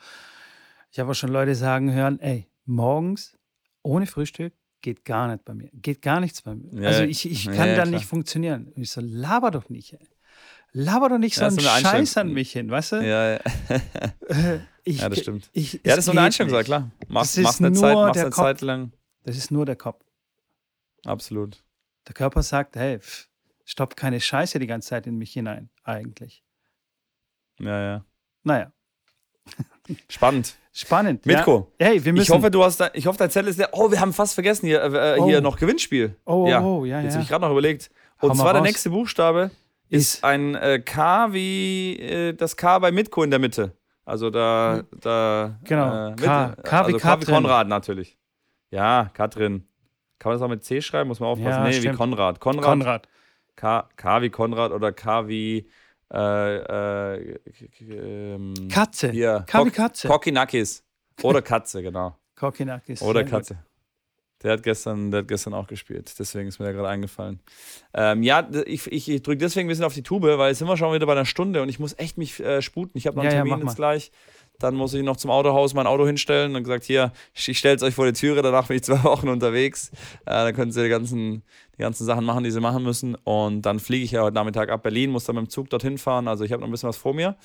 ich habe auch schon Leute sagen hören, ey, morgens ohne Frühstück geht gar nicht bei mir. Geht gar nichts bei mir. Ja, also ich, ich kann ja, da klar. nicht funktionieren. Und ich so, laber doch nicht, ey. Laber doch nicht so einen Scheiß an mich hin, weißt du? ja, ja. Ich, Ja, das stimmt. Ich, ja das ist so eine Einstellung, klar. Machst, ist machst eine Zeit, machst der eine. Zeit lang. Das ist nur der Kopf. Absolut. Der Körper sagt, hey, pff, stopp keine Scheiße die ganze Zeit in mich hinein, eigentlich. Ja, ja. Naja, Spannend. Spannend. Mitko. Ja. Hey, wir müssen. Ich hoffe, du hast da, ich hoffe, dein Zettel ist der. Oh, wir haben fast vergessen hier, äh, hier Oh. noch Gewinnspiel. oh, ja. oh, ja, Jetzt ja. habe ich gerade noch überlegt. Hau Und mal zwar der nächste Buchstabe ist, Ist- ein äh, K wie äh, das K bei Mitko in der Mitte. Also da, da Genau. äh, K- Mitte. K wie also K wie. Konrad natürlich. Ja, Katrin. Kann man das auch mit C schreiben? Muss man aufpassen. Ja, nee, wie stimmt. Konrad. Konrad. Konrad. K, K wie Konrad oder K wie äh, äh, ähm, Katze. hier, K wie Kok- Katze. Kokinakis. Oder Katze, genau. Kokinakis. Oder gut. Katze. Der hat, gestern, der hat gestern auch gespielt, deswegen ist mir der gerade eingefallen. Ähm, ja, ich, ich, ich drücke deswegen ein bisschen auf die Tube, weil jetzt sind wir schon wieder bei einer Stunde und ich muss echt mich äh, sputen. Ich habe noch einen Ja, ja, Termin mach jetzt gleich. Dann muss ich noch zum Autohaus mein Auto hinstellen und gesagt, hier, ich stelle es euch vor die Türe, danach bin ich zwei Wochen unterwegs. Äh, dann können sie die ganzen, die ganzen Sachen machen, die sie machen müssen. Und dann fliege ich ja heute Nachmittag ab Berlin, muss dann mit dem Zug dorthin fahren. Also ich habe noch ein bisschen was vor mir.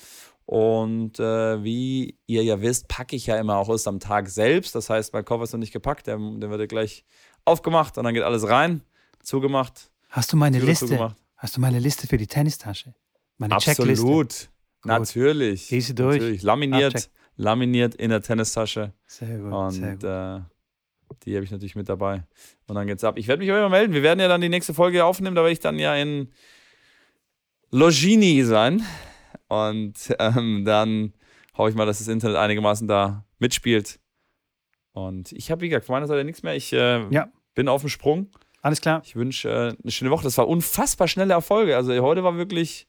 Und äh, wie ihr ja wisst, packe ich ja immer auch erst am Tag selbst. Das heißt, mein Koffer ist noch nicht gepackt, der, der wird ja gleich aufgemacht und dann geht alles rein, zugemacht, Hast du meine Liste? zugemacht. Hast du meine Liste für die Tennistasche? Meine Checkliste. Absolut. Natürlich. Sie durch. Natürlich. Laminiert, Abcheck. laminiert in der Tennistasche. Sehr gut. sehr Und gut. äh, die habe ich natürlich mit dabei. Und dann geht's ab. Ich werde mich auch immer melden. Wir werden ja dann die nächste Folge aufnehmen. Da werde ich dann ja in Logini sein. Und ähm, dann hoffe ich mal, dass das Internet einigermaßen da mitspielt. Und ich habe, wie gesagt, von meiner Seite nichts mehr. Ich äh, Ja. bin auf dem Sprung. Alles klar. Ich wünsche äh, eine schöne Woche. Das war unfassbar schnelle Erfolge. Also heute war wirklich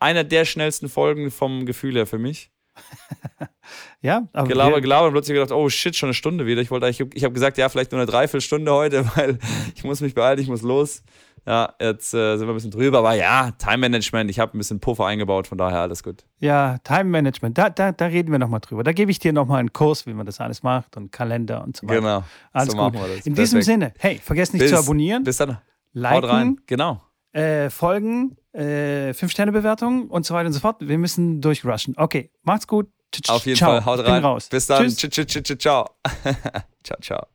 einer der schnellsten Folgen vom Gefühl her für mich. Ja, aber Gelaber, gelaber und plötzlich gedacht, oh shit, schon eine Stunde wieder. Ich wollte eigentlich, ich habe gesagt, ja, vielleicht nur eine Dreiviertelstunde heute, weil ich muss mich beeilen, ich muss los. Ja, jetzt äh, sind wir ein bisschen drüber, aber ja, Time Management, ich habe ein bisschen Puffer eingebaut, von daher alles gut. ja, Time Management, da, da, da reden wir nochmal drüber. Da gebe ich dir nochmal einen Kurs, wie man das alles macht und Kalender und so weiter. Genau. Alles so gut. machen wir das. In diesem Perfekt. Sinne, hey, vergesst nicht bis, zu abonnieren, Bis dann. Haut liken, rein. Genau. Äh, folgen, äh, 5-Sterne-Bewertung und so weiter und so fort. Wir müssen durchrushen. Okay, macht's gut. Auf jeden ciao. Fall. Haut rein. raus. Bis dann. Tschüss. Tsch, tsch, tsch, tsch, ciao. ciao, ciao.